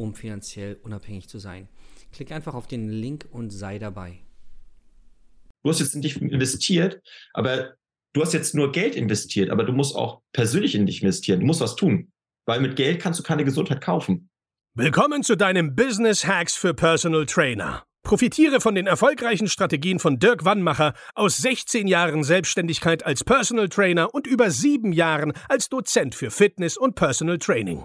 um finanziell unabhängig zu sein. Klick einfach auf den Link und sei dabei. Du hast jetzt nicht investiert, aber du hast jetzt nur Geld investiert, aber du musst auch persönlich in dich investieren. Du musst was tun, weil mit Geld kannst du keine Gesundheit kaufen. Willkommen zu deinem Business Hacks für Personal Trainer. Profitiere von den erfolgreichen Strategien von Dirk Wannmacher aus 16 Jahren Selbstständigkeit als Personal Trainer und über sieben Jahren als Dozent für Fitness und Personal Training.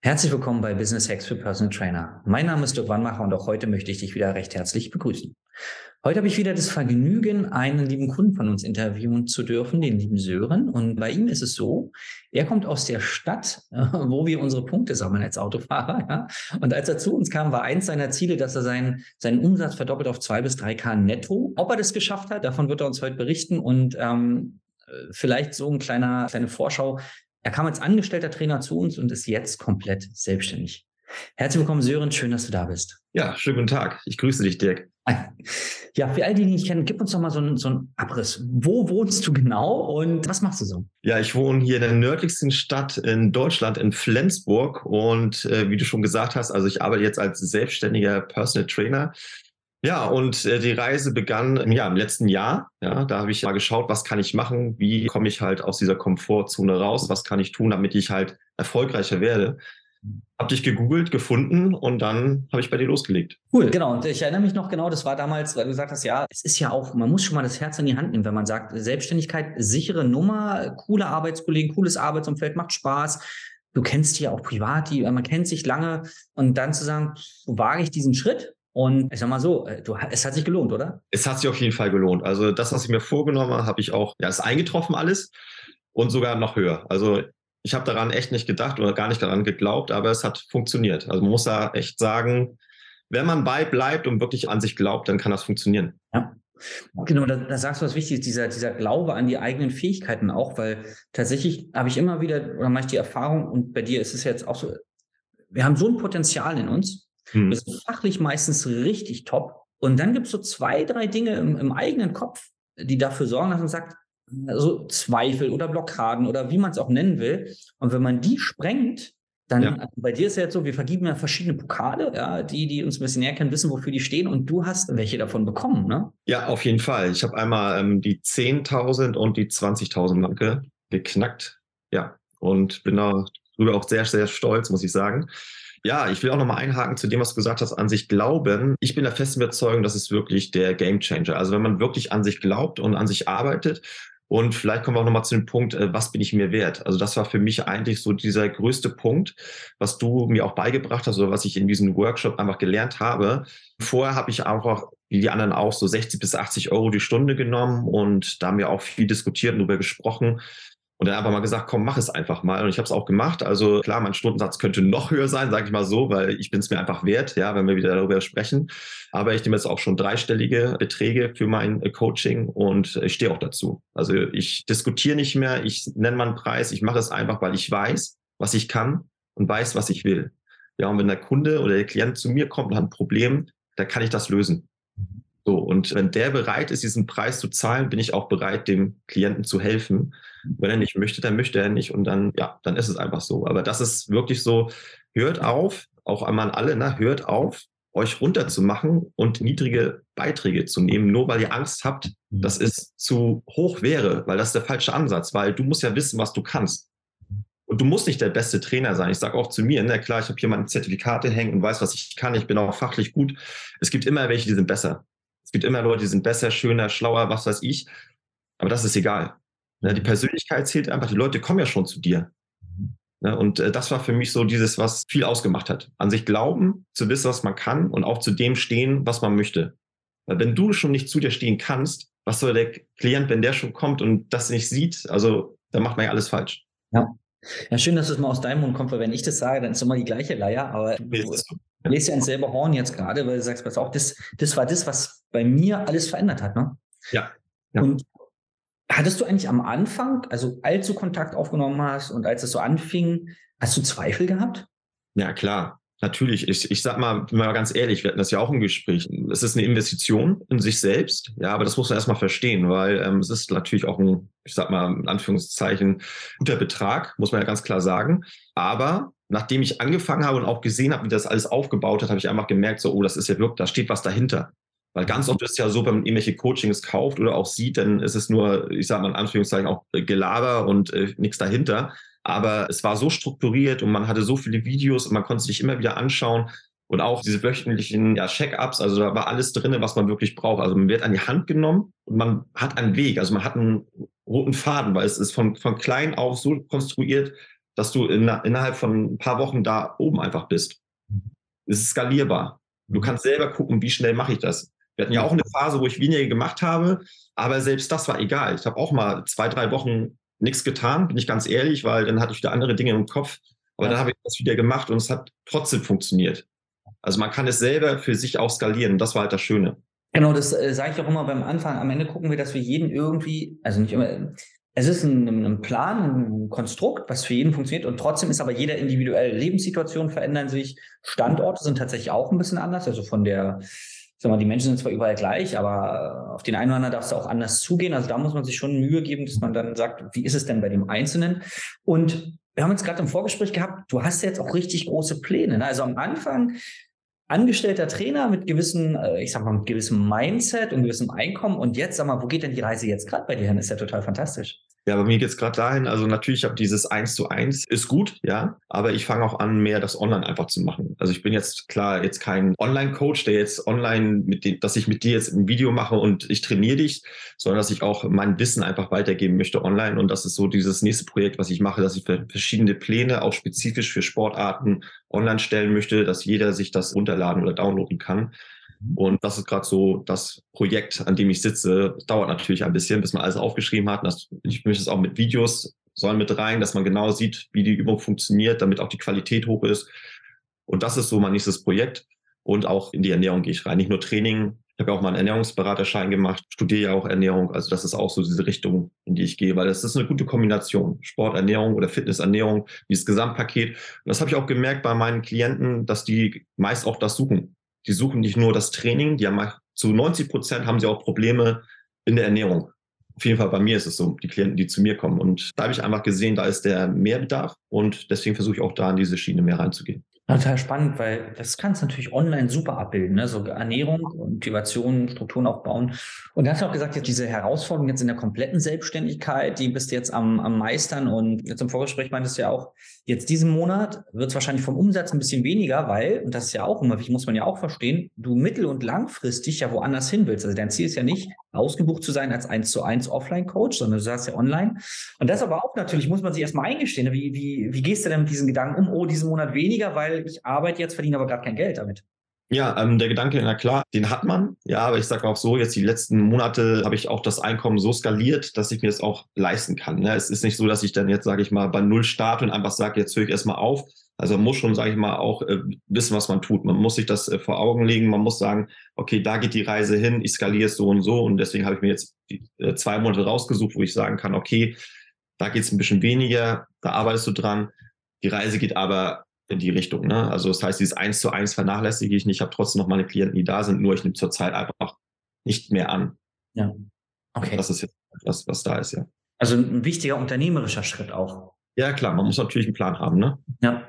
Herzlich willkommen bei Business Hacks für Personal Trainer. Mein Name ist Dirk Wannmacher und auch heute möchte ich dich wieder recht herzlich begrüßen. Heute habe ich wieder das Vergnügen, einen lieben Kunden von uns interviewen zu dürfen, den lieben Sören. Und bei ihm ist es so, er kommt aus der Stadt, wo wir unsere Punkte sammeln als Autofahrer. Ja? Und als er zu uns kam, war eins seiner Ziele, dass er seinen, seinen Umsatz verdoppelt auf zwei bis drei K netto. Ob er das geschafft hat, davon wird er uns heute berichten. Und ähm, vielleicht so ein kleiner, kleine Vorschau. Er kam als angestellter Trainer zu uns und ist jetzt komplett selbstständig. Herzlich willkommen, Sören. Schön, dass du da bist. Ja, schönen guten Tag. Ich grüße dich, Dirk. Ja, für all die, die dich kennen, gib uns doch mal so einen, so einen Abriss. Wo wohnst du genau und was machst du so? Ja, ich wohne hier in der nördlichsten Stadt in Deutschland, in Flensburg. Und äh, wie du schon gesagt hast, also ich arbeite jetzt als selbstständiger Personal Trainer. Ja, und äh, die Reise begann ja, im letzten Jahr. Ja, da habe ich mal geschaut, was kann ich machen? Wie komme ich halt aus dieser Komfortzone raus? Was kann ich tun, damit ich halt erfolgreicher werde? Hab dich gegoogelt, gefunden und dann habe ich bei dir losgelegt. Cool, genau. Und ich erinnere mich noch genau, das war damals, weil du gesagt hast, ja, es ist ja auch, man muss schon mal das Herz in die Hand nehmen, wenn man sagt, Selbstständigkeit, sichere Nummer, coole Arbeitskollegen, cooles Arbeitsumfeld, macht Spaß. Du kennst die ja auch privat, die, man kennt sich lange und dann zu sagen, wage ich diesen Schritt? Und ich sag mal so, äh, du, es hat sich gelohnt, oder? Es hat sich auf jeden Fall gelohnt. Also das, was ich mir vorgenommen habe, habe ich auch, ja, ist eingetroffen alles und sogar noch höher. Also ich habe daran echt nicht gedacht oder gar nicht daran geglaubt, aber es hat funktioniert. Also man muss da echt sagen, wenn man bei bleibt und wirklich an sich glaubt, dann kann das funktionieren. Ja. Genau, da, da sagst du was Wichtiges, dieser, dieser Glaube an die eigenen Fähigkeiten auch, weil tatsächlich habe ich immer wieder, oder mache ich die Erfahrung, und bei dir ist es jetzt auch so, wir haben so ein Potenzial in uns, hm. wir sind fachlich meistens richtig top, und dann gibt es so zwei, drei Dinge im, im eigenen Kopf, die dafür sorgen, dass man sagt, also Zweifel oder Blockaden oder wie man es auch nennen will. Und wenn man die sprengt, dann, ja. also bei dir ist ja jetzt so, wir vergeben ja verschiedene Pokale, ja, die, die uns ein bisschen näher kennen, wissen, wofür die stehen und du hast welche davon bekommen, ne? Ja, auf jeden Fall. Ich habe einmal ähm, die 10.000 und die 20.000 Marke geknackt, ja, und bin darüber auch sehr, sehr stolz, muss ich sagen. Ja, ich will auch nochmal einhaken zu dem, was du gesagt hast, an sich glauben. Ich bin der festen Überzeugung, das ist wirklich der Gamechanger. Also wenn man wirklich an sich glaubt und an sich arbeitet und vielleicht kommen wir auch nochmal zu dem Punkt, äh, was bin ich mir wert? Also das war für mich eigentlich so dieser größte Punkt, was du mir auch beigebracht hast oder was ich in diesem Workshop einfach gelernt habe. Vorher habe ich einfach, wie die anderen auch, so 60 bis 80 Euro die Stunde genommen und da haben wir auch viel diskutiert und darüber gesprochen. Und dann einfach mal gesagt, komm, mach es einfach mal. Und ich habe es auch gemacht. Also klar, mein Stundensatz könnte noch höher sein, sage ich mal so, weil ich bin es mir einfach wert, ja, wenn wir wieder darüber sprechen. Aber ich nehme jetzt auch schon dreistellige Beträge für mein äh, Coaching und ich stehe auch dazu. Also ich diskutiere nicht mehr, ich nenne mal einen Preis, ich mache es einfach, weil ich weiß, was ich kann und weiß, was ich will. Ja, und wenn der Kunde oder der Klient zu mir kommt und hat ein Problem, dann kann ich das lösen. So, und wenn der bereit ist, diesen Preis zu zahlen, bin ich auch bereit, dem Klienten zu helfen. Wenn er nicht möchte, dann möchte er nicht und dann, ja, dann ist es einfach so. Aber das ist wirklich so, hört auf, auch einmal alle, ne, hört auf, euch runterzumachen und niedrige Beiträge zu nehmen, nur weil ihr Angst habt, mhm. dass es zu hoch wäre, weil das ist der falsche Ansatz, weil du musst ja wissen, was du kannst. Und du musst nicht der beste Trainer sein. Ich sage auch zu mir, na ne, klar, ich habe hier meine Zertifikate hängen und weiß, was ich kann. Ich bin auch fachlich gut. Es gibt immer welche, die sind besser. Es gibt immer Leute, die sind besser, schöner, schlauer, was weiß ich. Aber das ist egal. Ja, die Persönlichkeit zählt einfach. Die Leute kommen ja schon zu dir. Ja, und äh, das war für mich so dieses, was viel ausgemacht hat. An sich glauben, zu wissen, was man kann und auch zu dem stehen, was man möchte. Weil wenn du schon nicht zu dir stehen kannst, was soll der Klient, wenn der schon kommt und das nicht sieht, also dann macht man ja alles falsch. Ja. Ja, schön, dass es mal aus deinem Mund kommt, weil wenn ich das sage, dann ist immer die gleiche Leier, aber du lest ja ins selber Horn jetzt gerade, weil du sagst, pass auf, das, das war das, was bei mir alles verändert hat, ne? Ja. ja. Und hattest du eigentlich am Anfang, also als du Kontakt aufgenommen hast und als es so anfing, hast du Zweifel gehabt? Ja, klar. Natürlich, ich, ich sag mal, mal ganz ehrlich, wir hatten das ja auch im Gespräch. Es ist eine Investition in sich selbst, ja, aber das muss man erstmal verstehen, weil ähm, es ist natürlich auch ein, ich sag mal, in Anführungszeichen, guter Betrag, muss man ja ganz klar sagen. Aber nachdem ich angefangen habe und auch gesehen habe, wie das alles aufgebaut hat, habe ich einfach gemerkt, so, oh, das ist ja wirklich, da steht was dahinter. Weil ganz oft ist es ja so, wenn man irgendwelche Coachings kauft oder auch sieht, dann ist es nur, ich sage mal in Anführungszeichen, auch Gelaber und äh, nichts dahinter. Aber es war so strukturiert und man hatte so viele Videos und man konnte sich immer wieder anschauen. Und auch diese wöchentlichen ja, Check-ups, also da war alles drin, was man wirklich braucht. Also man wird an die Hand genommen und man hat einen Weg, also man hat einen roten Faden, weil es ist von, von klein auf so konstruiert, dass du in, innerhalb von ein paar Wochen da oben einfach bist. Es ist skalierbar. Du kannst selber gucken, wie schnell mache ich das. Wir hatten ja auch eine Phase, wo ich weniger gemacht habe, aber selbst das war egal. Ich habe auch mal zwei, drei Wochen nichts getan, bin ich ganz ehrlich, weil dann hatte ich wieder andere Dinge im Kopf. Aber ja. dann habe ich das wieder gemacht und es hat trotzdem funktioniert. Also man kann es selber für sich auch skalieren. Das war halt das Schöne. Genau, das äh, sage ich auch immer beim Anfang. Am Ende gucken wir, dass wir jeden irgendwie, also nicht immer, es ist ein, ein, Plan, ein Konstrukt, was für jeden funktioniert und trotzdem ist aber jeder individuell. Lebenssituationen verändern sich, Standorte sind tatsächlich auch ein bisschen anders, also von der sag mal, die Menschen sind zwar überall gleich, aber auf den einen oder anderen darf es auch anders zugehen. Also da muss man sich schon Mühe geben, dass man dann sagt, wie ist es denn bei dem Einzelnen? Und wir haben jetzt gerade im Vorgespräch gehabt, du hast jetzt auch richtig große Pläne. Ne? Also am Anfang angestellter Trainer mit gewissen, äh, ich sag mal, mit gewissem Mindset und gewissem Einkommen. Und jetzt, sag mal, wo geht denn die Reise jetzt gerade bei dir hin? Ist ja total fantastisch. Ja, bei mir geht es gerade dahin, also natürlich habe dieses Eins zu eins, ist gut, ja, aber ich fange auch an, mehr das online einfach zu machen. Also ich bin jetzt klar jetzt kein Online-Coach, der jetzt online mit dem, dass ich mit dir jetzt ein Video mache und ich trainiere dich, sondern dass ich auch mein Wissen einfach weitergeben möchte online. Und das ist so dieses nächste Projekt, was ich mache, dass ich verschiedene Pläne auch spezifisch für Sportarten online stellen möchte, dass jeder sich das runterladen oder downloaden kann. Mhm. Und das ist gerade so das Projekt, an dem ich sitze. Das dauert natürlich ein bisschen, bis man alles aufgeschrieben hat. Das, ich möchte es auch mit Videos sollen mit rein, dass man genau sieht, wie die Übung funktioniert, damit auch die Qualität hoch ist. Und das ist so mein nächstes Projekt. Und auch in die Ernährung gehe ich rein. Nicht nur Training. Ich habe ja auch mal einen Ernährungsberaterschein gemacht, studiere ja auch Ernährung. Also das ist auch so diese Richtung, in die ich gehe, weil das ist eine gute Kombination. Sport, Ernährung oder Fitness, Ernährung, dieses Gesamtpaket. Und das habe ich auch gemerkt bei meinen Klienten, dass die meist auch das suchen die suchen nicht nur das Training, die haben zu 90 Prozent haben sie auch Probleme in der Ernährung. Auf jeden Fall bei mir ist es so, die Klienten, die zu mir kommen. Und da habe ich einfach gesehen, da ist der Mehrbedarf und deswegen versuche ich auch da in diese Schiene mehr reinzugehen. Total spannend, weil das kannst du natürlich online super abbilden, ne? so Ernährung, Motivation, Strukturen aufbauen. Und du hast auch gesagt, jetzt diese Herausforderung jetzt in der kompletten Selbstständigkeit, die bist du jetzt am, am Meistern und jetzt im Vorgespräch meintest du ja auch, jetzt diesen Monat wird es wahrscheinlich vom Umsatz ein bisschen weniger, weil, und das ist ja auch immer wichtig, muss man ja auch verstehen, du mittel- und langfristig ja woanders hin willst. Also dein Ziel ist ja nicht, ausgebucht zu sein als 1 zu 1 Offline-Coach, sondern du sagst ja online. Und das aber auch natürlich, muss man sich erstmal eingestehen. Ne? Wie, wie, wie gehst du denn mit diesen Gedanken um, oh, diesen Monat weniger, weil ich arbeite jetzt, verdiene aber gerade kein Geld damit. Ja, ähm, der Gedanke, na klar, den hat man. Ja, aber ich sage auch so, jetzt die letzten Monate habe ich auch das Einkommen so skaliert, dass ich mir das auch leisten kann. Ne? Es ist nicht so, dass ich dann jetzt, sage ich mal, bei Null starte und einfach sage, jetzt höre ich erstmal auf. Also man muss schon, sage ich mal, auch äh, wissen, was man tut. Man muss sich das äh, vor Augen legen. Man muss sagen, okay, da geht die Reise hin, ich skaliere es so und so. Und deswegen habe ich mir jetzt die, äh, zwei Monate rausgesucht, wo ich sagen kann, okay, da geht es ein bisschen weniger, da arbeitest du dran. Die Reise geht aber in die Richtung. Ne? Also das heißt, dieses Eins zu eins vernachlässige ich nicht. Ich habe trotzdem noch meine Klienten, die da sind, nur ich nehme zurzeit einfach nicht mehr an. Ja. Okay. Das ist jetzt das, was da ist, ja. Also ein wichtiger unternehmerischer Schritt auch. Ja, klar, man muss natürlich einen Plan haben, ne? Ja.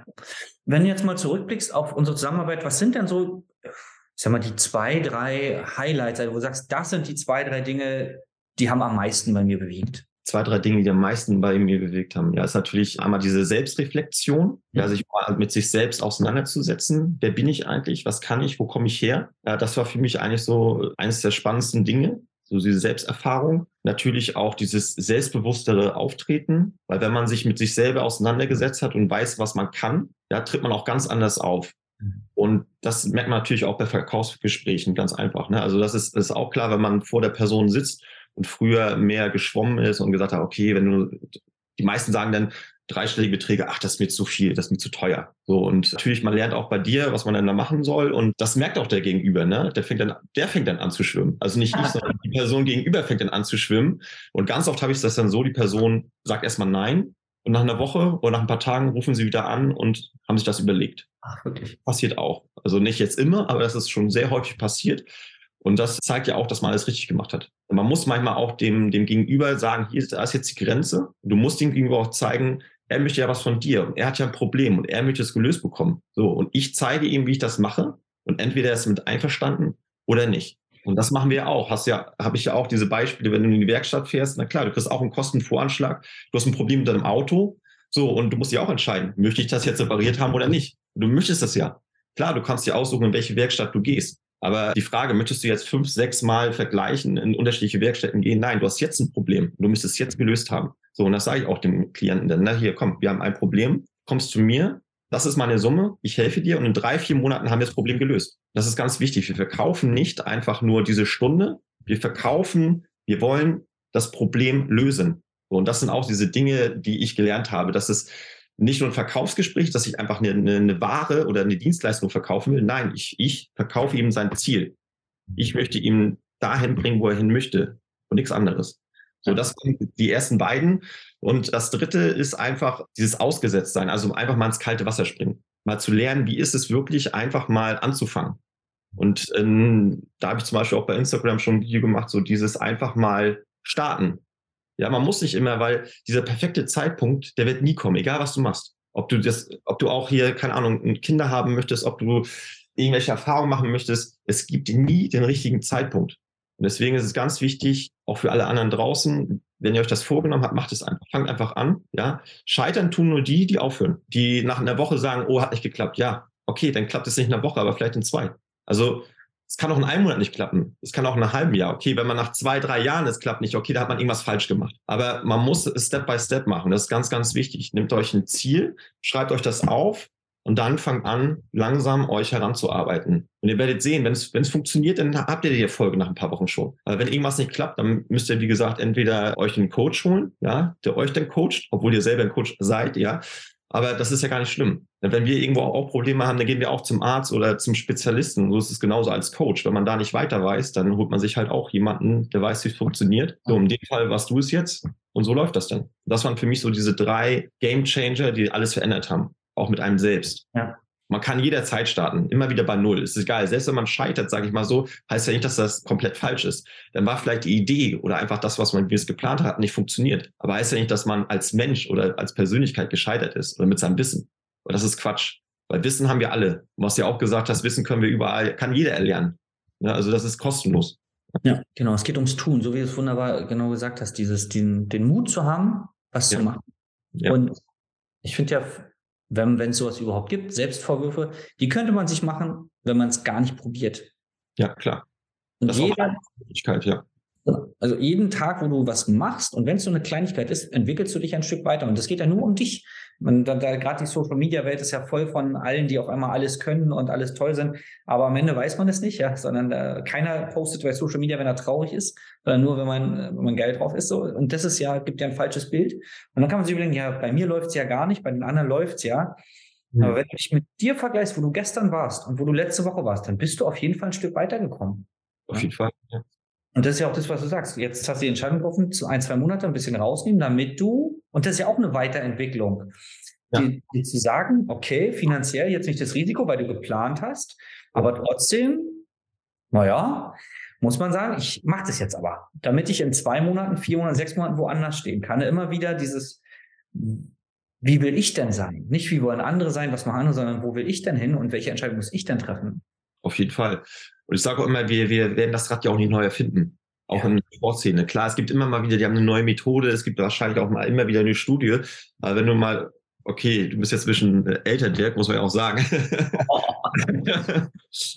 Wenn du jetzt mal zurückblickst auf unsere Zusammenarbeit, was sind denn so, ich sag mal, die zwei, drei Highlights, also wo du sagst, das sind die zwei, drei Dinge, die haben am meisten bei mir bewegt? zwei, drei Dinge, die am meisten bei mir bewegt haben. Ja, ist natürlich einmal diese Selbstreflexion, ja, sich mal mit sich selbst auseinanderzusetzen. Wer bin ich eigentlich? Was kann ich? Wo komme ich her? Ja, das war für mich eigentlich so eines der spannendsten Dinge. So diese Selbsterfahrung. Natürlich auch dieses selbstbewusstere Auftreten, weil wenn man sich mit sich selber auseinandergesetzt hat und weiß, was man kann, ja, tritt man auch ganz anders auf. Mhm. Und das merkt man natürlich auch bei Verkaufsgesprächen ganz einfach. Ne? Also das ist, das ist auch klar, wenn man vor der Person sitzt und früher mehr geschwommen ist und gesagt hat, okay, wenn du, die meisten sagen dann dreistellige Beträge, ach, das ist mir zu viel, das ist mir zu teuer. So, und natürlich, man lernt auch bei dir, was man dann da machen soll. Und das merkt auch der Gegenüber, ne? Der fängt dann, der fängt dann an zu schwimmen. Also nicht ich, sondern die Person gegenüber fängt dann an zu schwimmen. Und ganz oft habe ich das dann so, die Person sagt erstmal nein. Und nach einer Woche oder nach ein paar Tagen rufen sie wieder an und haben sich das überlegt. Ach, wirklich? Passiert auch. Also nicht jetzt immer, aber das ist schon sehr häufig passiert. Und das zeigt ja auch, dass man alles richtig gemacht hat. Man muss manchmal auch dem, dem Gegenüber sagen, hier ist, da ist jetzt die Grenze. Du musst dem Gegenüber auch zeigen, er möchte ja was von dir und er hat ja ein Problem und er möchte es gelöst bekommen. So, und ich zeige ihm, wie ich das mache. Und entweder er ist mit einverstanden oder nicht. Und das machen wir auch. Hast ja, habe ich ja auch diese Beispiele, wenn du in die Werkstatt fährst, na klar, du kriegst auch einen Kostenvoranschlag, du hast ein Problem mit deinem Auto, so, und du musst dich auch entscheiden, möchte ich das jetzt separiert haben oder nicht? Du möchtest das ja. Klar, du kannst dir aussuchen, in welche Werkstatt du gehst. Aber die Frage, möchtest du jetzt fünf, sechs Mal vergleichen, in unterschiedliche Werkstätten gehen? Nein, du hast jetzt ein Problem. Du müsstest es jetzt gelöst haben. So, und das sage ich auch dem Klienten dann. Na, hier, komm, wir haben ein Problem. Kommst zu mir. Das ist meine Summe. Ich helfe dir. Und in drei, vier Monaten haben wir das Problem gelöst. Das ist ganz wichtig. Wir verkaufen nicht einfach nur diese Stunde. Wir verkaufen, wir wollen das Problem lösen. Und das sind auch diese Dinge, die ich gelernt habe. Das ist nicht nur ein Verkaufsgespräch, dass ich einfach eine, eine, Ware oder eine Dienstleistung verkaufen will. Nein, ich, ich verkaufe ihm sein Ziel. Ich möchte ihm dahin bringen, wo er hin möchte und nichts anderes. So, das sind die ersten beiden. Und das dritte ist einfach dieses Ausgesetztsein, also einfach mal ins kalte Wasser springen. Mal zu lernen, wie ist es wirklich, einfach mal anzufangen. Und ähm, da habe ich zum Beispiel auch bei Instagram schon ein Video gemacht, so dieses einfach mal starten. Ja, man muss nicht immer, weil dieser perfekte Zeitpunkt, der wird nie kommen, egal was du machst. Ob du das, ob du auch hier, keine Ahnung, Kinder haben möchtest, ob du irgendwelche Erfahrungen machen möchtest, es gibt nie den richtigen Zeitpunkt. Und deswegen ist es ganz wichtig, auch für alle anderen draußen, wenn ihr euch das vorgenommen habt, macht es einfach. Fangt einfach an. Ja, scheitern tun nur die, die aufhören, die nach einer Woche sagen, oh, hat nicht geklappt. Ja, okay, dann klappt es nicht in einer Woche, aber vielleicht in zwei. Also es kann auch in einem Monat nicht klappen. Es kann auch in einem halben Jahr. Okay, wenn man nach zwei, drei Jahren es klappt nicht, okay, da hat man irgendwas falsch gemacht. Aber man muss es Step by Step machen. Das ist ganz, ganz wichtig. Nehmt euch ein Ziel, schreibt euch das auf und dann fangt an, langsam euch heranzuarbeiten. Und ihr werdet sehen, wenn es, wenn es funktioniert, dann habt ihr die Erfolge nach ein paar Wochen schon. Aber wenn irgendwas nicht klappt, dann müsst ihr, wie gesagt, entweder euch einen Coach holen, ja, der euch dann coacht, obwohl ihr selber ein Coach seid, ja, aber das ist ja gar nicht schlimm. Wenn wir irgendwo auch Probleme haben, dann gehen wir auch zum Arzt oder zum Spezialisten. So ist es genauso als Coach. Wenn man da nicht weiter weiß, dann holt man sich halt auch jemanden, der weiß, wie es funktioniert. So, in dem Fall warst du es jetzt. Und so läuft das dann. Das waren für mich so diese drei Game Changer, die alles verändert haben. Auch mit einem selbst. Ja. Man kann jederzeit starten, immer wieder bei Null. Es ist egal. Selbst wenn man scheitert, sage ich mal so, heißt ja nicht, dass das komplett falsch ist. Dann war vielleicht die Idee oder einfach das, was man wie es geplant hat, nicht funktioniert. Aber heißt ja nicht, dass man als Mensch oder als Persönlichkeit gescheitert ist oder mit seinem Wissen. Und das ist Quatsch. Weil Wissen haben wir alle. Was du ja auch gesagt hast, Wissen können wir überall, kann jeder erlernen. Ja, also das ist kostenlos. Ja, genau. Es geht ums Tun, so wie du es wunderbar genau gesagt hast, dieses, den, den Mut zu haben, was ja. zu machen. Ja. Und ich finde ja, wenn es sowas überhaupt gibt, Selbstvorwürfe, die könnte man sich machen, wenn man es gar nicht probiert. Ja, klar. Und das jeder, Möglichkeit, ja. Also jeden Tag, wo du was machst und wenn es so eine Kleinigkeit ist, entwickelst du dich ein Stück weiter. Und das geht ja nur um dich. Man, da, da gerade die Social Media Welt ist ja voll von allen, die auf einmal alles können und alles toll sind. Aber am Ende weiß man es nicht, ja, sondern äh, keiner postet bei Social Media, wenn er traurig ist, sondern nur, wenn man, wenn man geil drauf ist. So. Und das ist ja, gibt ja ein falsches Bild. Und dann kann man sich überlegen, ja, bei mir läuft es ja gar nicht, bei den anderen läuft es ja. Mhm. Aber wenn du dich mit dir vergleichst, wo du gestern warst und wo du letzte Woche warst, dann bist du auf jeden Fall ein Stück weitergekommen. Auf jeden Fall, ja. Und das ist ja auch das, was du sagst. Jetzt hast du die Entscheidung getroffen, zu ein, zwei Monate ein bisschen rausnehmen, damit du, und das ist ja auch eine Weiterentwicklung, ja. die, die zu sagen, okay, finanziell jetzt nicht das Risiko, weil du geplant hast, aber trotzdem, naja, muss man sagen, ich mache das jetzt aber, damit ich in zwei Monaten, vier Monaten, sechs Monaten woanders stehen kann. Immer wieder dieses, wie will ich denn sein? Nicht wie wollen andere sein, was machen andere, sondern wo will ich denn hin und welche Entscheidung muss ich denn treffen? Auf jeden Fall. Und ich sage auch immer, wir, wir werden das Rad ja auch nicht neu erfinden. auch ja. in der Sportszene. Klar, es gibt immer mal wieder, die haben eine neue Methode, es gibt wahrscheinlich auch mal immer wieder eine Studie. Aber wenn du mal okay, du bist jetzt ein bisschen äh, älter, Dirk, muss man ja auch sagen. Oh.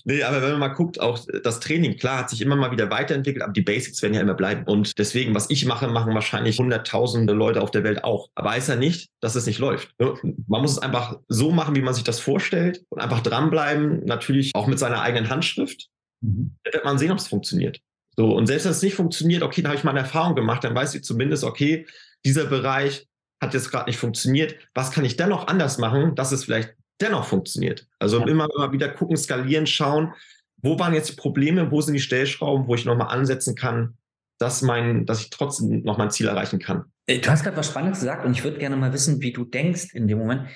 nee, aber wenn man mal guckt, auch das Training, klar, hat sich immer mal wieder weiterentwickelt, aber die Basics werden ja immer bleiben. Und deswegen, was ich mache, machen wahrscheinlich hunderttausende Leute auf der Welt auch. Aber heißt ja nicht, dass es nicht läuft. Man muss es einfach so machen, wie man sich das vorstellt und einfach dranbleiben, natürlich auch mit seiner eigenen Handschrift. Mhm. Dann wird man sehen, ob es funktioniert. So, und selbst wenn es nicht funktioniert, okay, da habe ich mal eine Erfahrung gemacht, dann weiß ich zumindest, okay, dieser Bereich hat jetzt gerade nicht funktioniert. Was kann ich dennoch anders machen, dass es vielleicht dennoch funktioniert? Also ja. immer, immer wieder gucken, skalieren, schauen, wo waren jetzt die Probleme, wo sind die Stellschrauben, wo ich nochmal ansetzen kann, dass, mein, dass ich trotzdem noch mein Ziel erreichen kann. Äh, du hast gerade was Spannendes gesagt und ich würde gerne mal wissen, wie du denkst in dem Moment.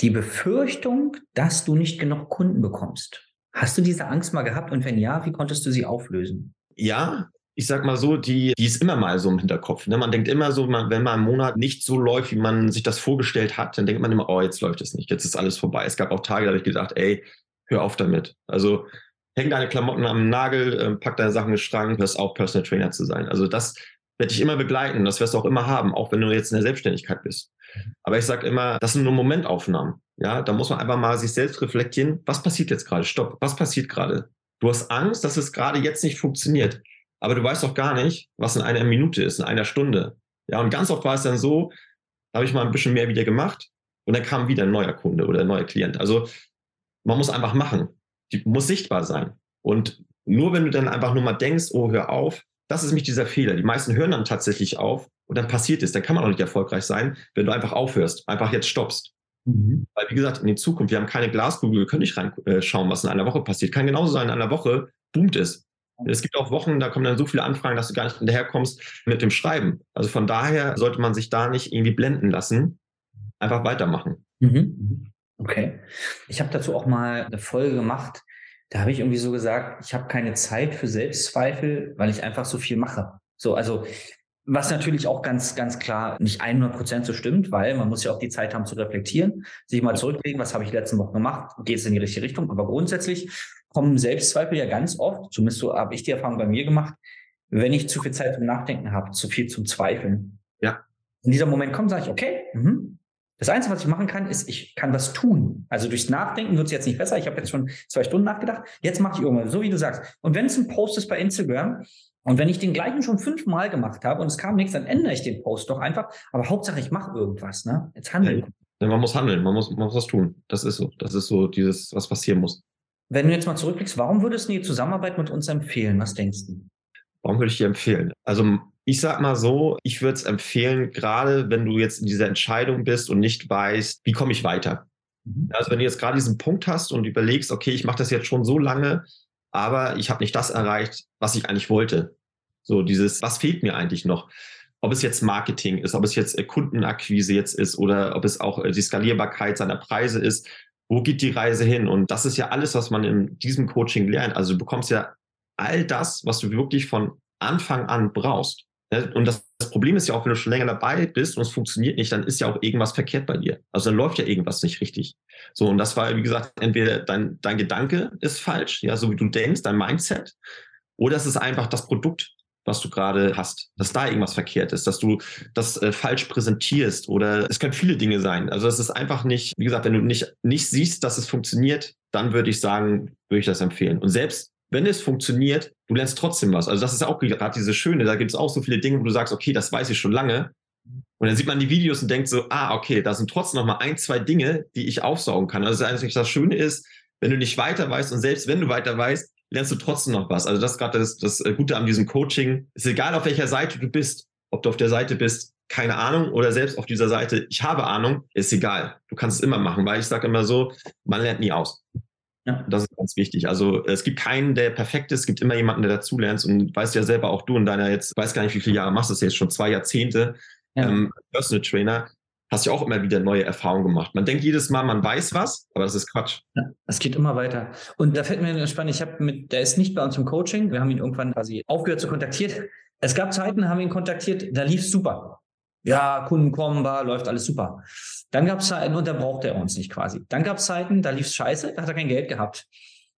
Die Befürchtung, dass du nicht genug Kunden bekommst. Hast du diese Angst mal gehabt und wenn ja, wie konntest du sie auflösen? Ja, ich sag mal so, die, die ist immer mal so im Hinterkopf. Ne? Man denkt immer so, man, wenn mal ein Monat nicht so läuft, wie man sich das vorgestellt hat, dann denkt man immer, oh, jetzt läuft es nicht, jetzt ist alles vorbei. Es gab auch Tage, da habe ich gedacht, ey, hör auf damit. Also häng deine Klamotten am Nagel, äh, pack deine Sachen in den Schrank, hörst auf, Personal Trainer zu sein. Also das werde ich immer begleiten, das wirst du auch immer haben, auch wenn du jetzt in der Selbstständigkeit bist. Aber ich sage immer, das sind nur Momentaufnahmen. Ja, da muss man einfach mal sich selbst reflektieren, was passiert jetzt gerade? Stopp, was passiert gerade? Du hast Angst, dass es gerade jetzt nicht funktioniert aber du weißt doch gar nicht, was in einer Minute ist, in einer Stunde. Ja, und ganz oft war es dann so, da habe ich mal ein bisschen mehr wieder gemacht und dann kam wieder ein neuer Kunde oder ein neuer Klient. Also man muss einfach machen. Die muss sichtbar sein. Und nur wenn du dann einfach nur mal denkst, oh, hör auf, das ist nämlich dieser Fehler. Die meisten hören dann tatsächlich auf und dann passiert es. Dann kann man auch nicht erfolgreich sein, wenn du einfach aufhörst, einfach jetzt stoppst. Mhm. Weil, wie gesagt, in die Zukunft, wir haben keine Glaskugel, wir können nicht reinschauen, was in einer Woche passiert. Kann genauso sein, in einer Woche boomt es. Es gibt auch Wochen, da kommen dann so viele Anfragen, dass du gar nicht hinterherkommst mit dem Schreiben. Also von daher sollte man sich da nicht irgendwie blenden lassen. Einfach weitermachen. Mhm. mhm. Okay. Ich habe dazu auch mal eine Folge gemacht. Da habe ich irgendwie so gesagt, ich habe keine Zeit für Selbstzweifel, weil ich einfach so viel mache. So, also was natürlich auch ganz, ganz klar nicht 100 Prozent so stimmt, weil man muss ja auch die Zeit haben zu reflektieren, sich mal zurücklegen, was habe ich letzten Woche gemacht, geht es in die richtige Richtung. Aber grundsätzlich kommen Selbstzweifel ja ganz oft, zumindest so habe ich die Erfahrung bei mir gemacht, wenn ich zu viel Zeit zum Nachdenken habe, zu viel zum Zweifeln. Ja. In dieser Moment kommt, sage ich, okay, mh. das Einzige, was ich machen kann, ist, ich kann was tun. Also durchs Nachdenken wird es jetzt nicht besser. Ich habe jetzt schon zwei Stunden nachgedacht. Jetzt mache ich irgendwas, so wie du sagst. Und wenn es ein Post ist bei Instagram, und wenn ich den gleichen schon fünfmal gemacht habe und es kam nichts, dann ändere ich den Post doch einfach. Aber Hauptsache, ich mache irgendwas. Ne? Jetzt handeln. Ja, man muss handeln, man muss, man muss was tun. Das ist so. Das ist so dieses, was passieren muss. Wenn du jetzt mal zurückblickst, warum würdest du die Zusammenarbeit mit uns empfehlen? Was denkst du? Warum würde ich dir empfehlen? Also ich sag mal so, ich würde es empfehlen, gerade wenn du jetzt in dieser Entscheidung bist und nicht weißt, wie komme ich weiter. Mhm. Also wenn du jetzt gerade diesen Punkt hast und überlegst, okay, ich mache das jetzt schon so lange, aber ich habe nicht das erreicht, was ich eigentlich wollte. So dieses, was fehlt mir eigentlich noch? Ob es jetzt Marketing ist, ob es jetzt äh, Kundenakquise jetzt ist oder ob es auch äh, die Skalierbarkeit seiner Preise ist wo geht die Reise hin? Und das ist ja alles, was man in diesem Coaching lernt. Also du bekommst ja all das, was du wirklich von Anfang an brauchst. Und das, das, Problem ist ja auch, wenn du schon länger dabei bist und es funktioniert nicht, dann ist ja auch irgendwas verkehrt bei dir. Also dann läuft ja irgendwas nicht richtig. So, und das war, wie gesagt, entweder dein, dein Gedanke ist falsch, ja, so wie du denkst, dein Mindset, oder es ist einfach das Produkt, was du gerade hast, dass da irgendwas verkehrt ist, dass du das äh, falsch präsentierst oder es können viele Dinge sein. Also es ist einfach nicht, wie gesagt, wenn du nicht, nicht siehst, dass es funktioniert, dann würde ich sagen, würde ich das empfehlen. Und selbst wenn es funktioniert, du lernst trotzdem was. Also das ist auch gerade diese Schöne, da gibt es auch so viele Dinge, wo du sagst, okay, das weiß ich schon lange. Und dann sieht man die Videos und denkt so, ah, okay, da sind trotzdem noch mal ein, zwei Dinge, die ich aufsaugen kann. Also eigentlich das Schöne ist, wenn du nicht weiter weißt und selbst wenn du weiter weißt, lernst du trotzdem noch was. Also das ist gerade das, das äh, Gute an diesem Coaching. Ist egal, auf welcher Seite du bist, ob du auf der Seite bist, keine Ahnung, oder selbst auf dieser Seite, ich habe Ahnung, ist egal. Du kannst es immer machen, weil ich sage immer so, man lernt nie aus. Ja. Das ist ganz wichtig. Also es gibt keinen, der perfekt ist, es gibt immer jemanden, der dazulernt und weißt ja selber auch du in deiner jetzt, weiß gar nicht, wie viele Jahre machst du das jetzt, schon zwei Jahrzehnte, ja. ähm, Personal Trainer hast ja auch immer wieder neue Erfahrungen gemacht. Man denkt jedes Mal, man weiß was, aber das ist Quatsch. Ja, es geht immer weiter. Und da fällt mir spannend, ich habe mit, der ist nicht bei uns im Coaching, wir haben ihn irgendwann quasi aufgehört zu kontaktieren. Es gab Zeiten, haben wir ihn kontaktiert, da lief super. Ja, Kunden kommen, war, läuft alles super. Dann gab es Zeiten, und da brauchte er uns nicht quasi. Dann gab es Zeiten, da lief es scheiße, da hat er kein Geld gehabt.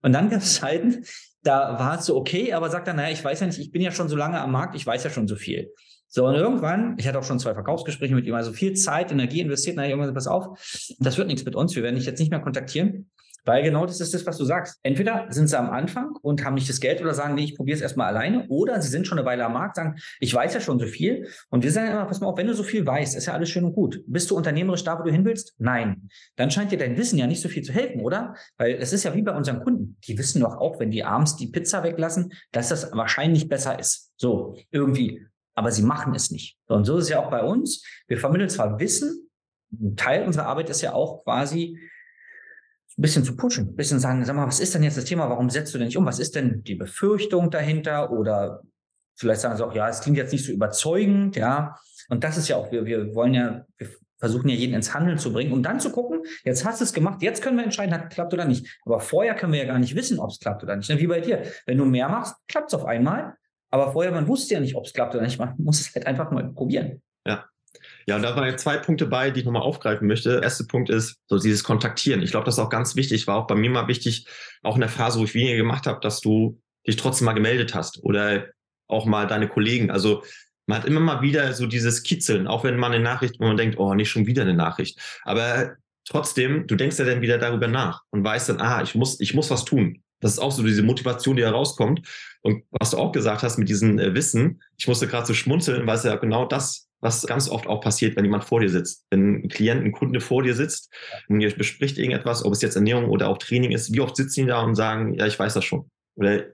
Und dann gab es Zeiten, Da war es so okay, aber sagt dann, naja, ich weiß ja nicht, ich bin ja schon so lange am Markt, ich weiß ja schon so viel. So, und irgendwann, ich hatte auch schon zwei Verkaufsgespräche mit ihm, also viel Zeit, Energie investiert, naja, irgendwann, pass auf, das wird nichts mit uns, wir werden dich jetzt nicht mehr kontaktieren. Weil genau das ist das, was du sagst. Entweder sind sie am Anfang und haben nicht das Geld oder sagen, nee, ich probiere es erstmal alleine. Oder sie sind schon eine Weile am Markt, sagen, ich weiß ja schon so viel. Und wir sagen immer, pass mal auf, wenn du so viel weißt, ist ja alles schön und gut. Bist du unternehmerisch da, wo du hin willst? Nein. Dann scheint dir dein Wissen ja nicht so viel zu helfen, oder? Weil es ist ja wie bei unseren Kunden. Die wissen doch auch, wenn die abends die Pizza weglassen, dass das wahrscheinlich besser ist. So, irgendwie. Aber sie machen es nicht. Und so ist es ja auch bei uns. Wir vermitteln zwar Wissen, ein Teil unserer Arbeit ist ja auch quasi, ein bisschen zu pushen, ein bisschen sagen, sag mal, was ist denn jetzt das Thema? Warum setzt du denn nicht um? Was ist denn die Befürchtung dahinter? Oder vielleicht sagen sie auch, ja, es klingt jetzt nicht so überzeugend, ja. Und das ist ja auch, wir, wir wollen ja, wir versuchen ja jeden ins Handeln zu bringen, um dann zu gucken, jetzt hast du es gemacht, jetzt können wir entscheiden, hat klappt oder nicht. Aber vorher können wir ja gar nicht wissen, ob es klappt oder nicht. Wie bei dir. Wenn du mehr machst, klappt es auf einmal. Aber vorher, man wusste ja nicht, ob es klappt oder nicht. Man muss es halt einfach mal probieren. Ja, ja, und da waren zwei Punkte bei, die ich nochmal aufgreifen möchte. Der erste Punkt ist so dieses Kontaktieren. Ich glaube, das ist auch ganz wichtig. War auch bei mir mal wichtig, auch in der Phase, wo ich weniger gemacht habe, dass du dich trotzdem mal gemeldet hast oder auch mal deine Kollegen. Also man hat immer mal wieder so dieses Kitzeln, auch wenn man eine Nachricht, wo man denkt, oh, nicht schon wieder eine Nachricht. Aber trotzdem, du denkst ja dann wieder darüber nach und weißt dann, ah, ich muss, ich muss was tun. Das ist auch so diese Motivation, die herauskommt. Und was du auch gesagt hast mit diesem äh, Wissen, ich musste gerade so schmunzeln, weil es ja genau das was ganz oft auch passiert, wenn jemand vor dir sitzt. Wenn ein Klient, ein Kunde vor dir sitzt und ihr bespricht irgendetwas, ob es jetzt Ernährung oder auch Training ist, wie oft sitzen die da und sagen, ja, ich weiß das schon. Oder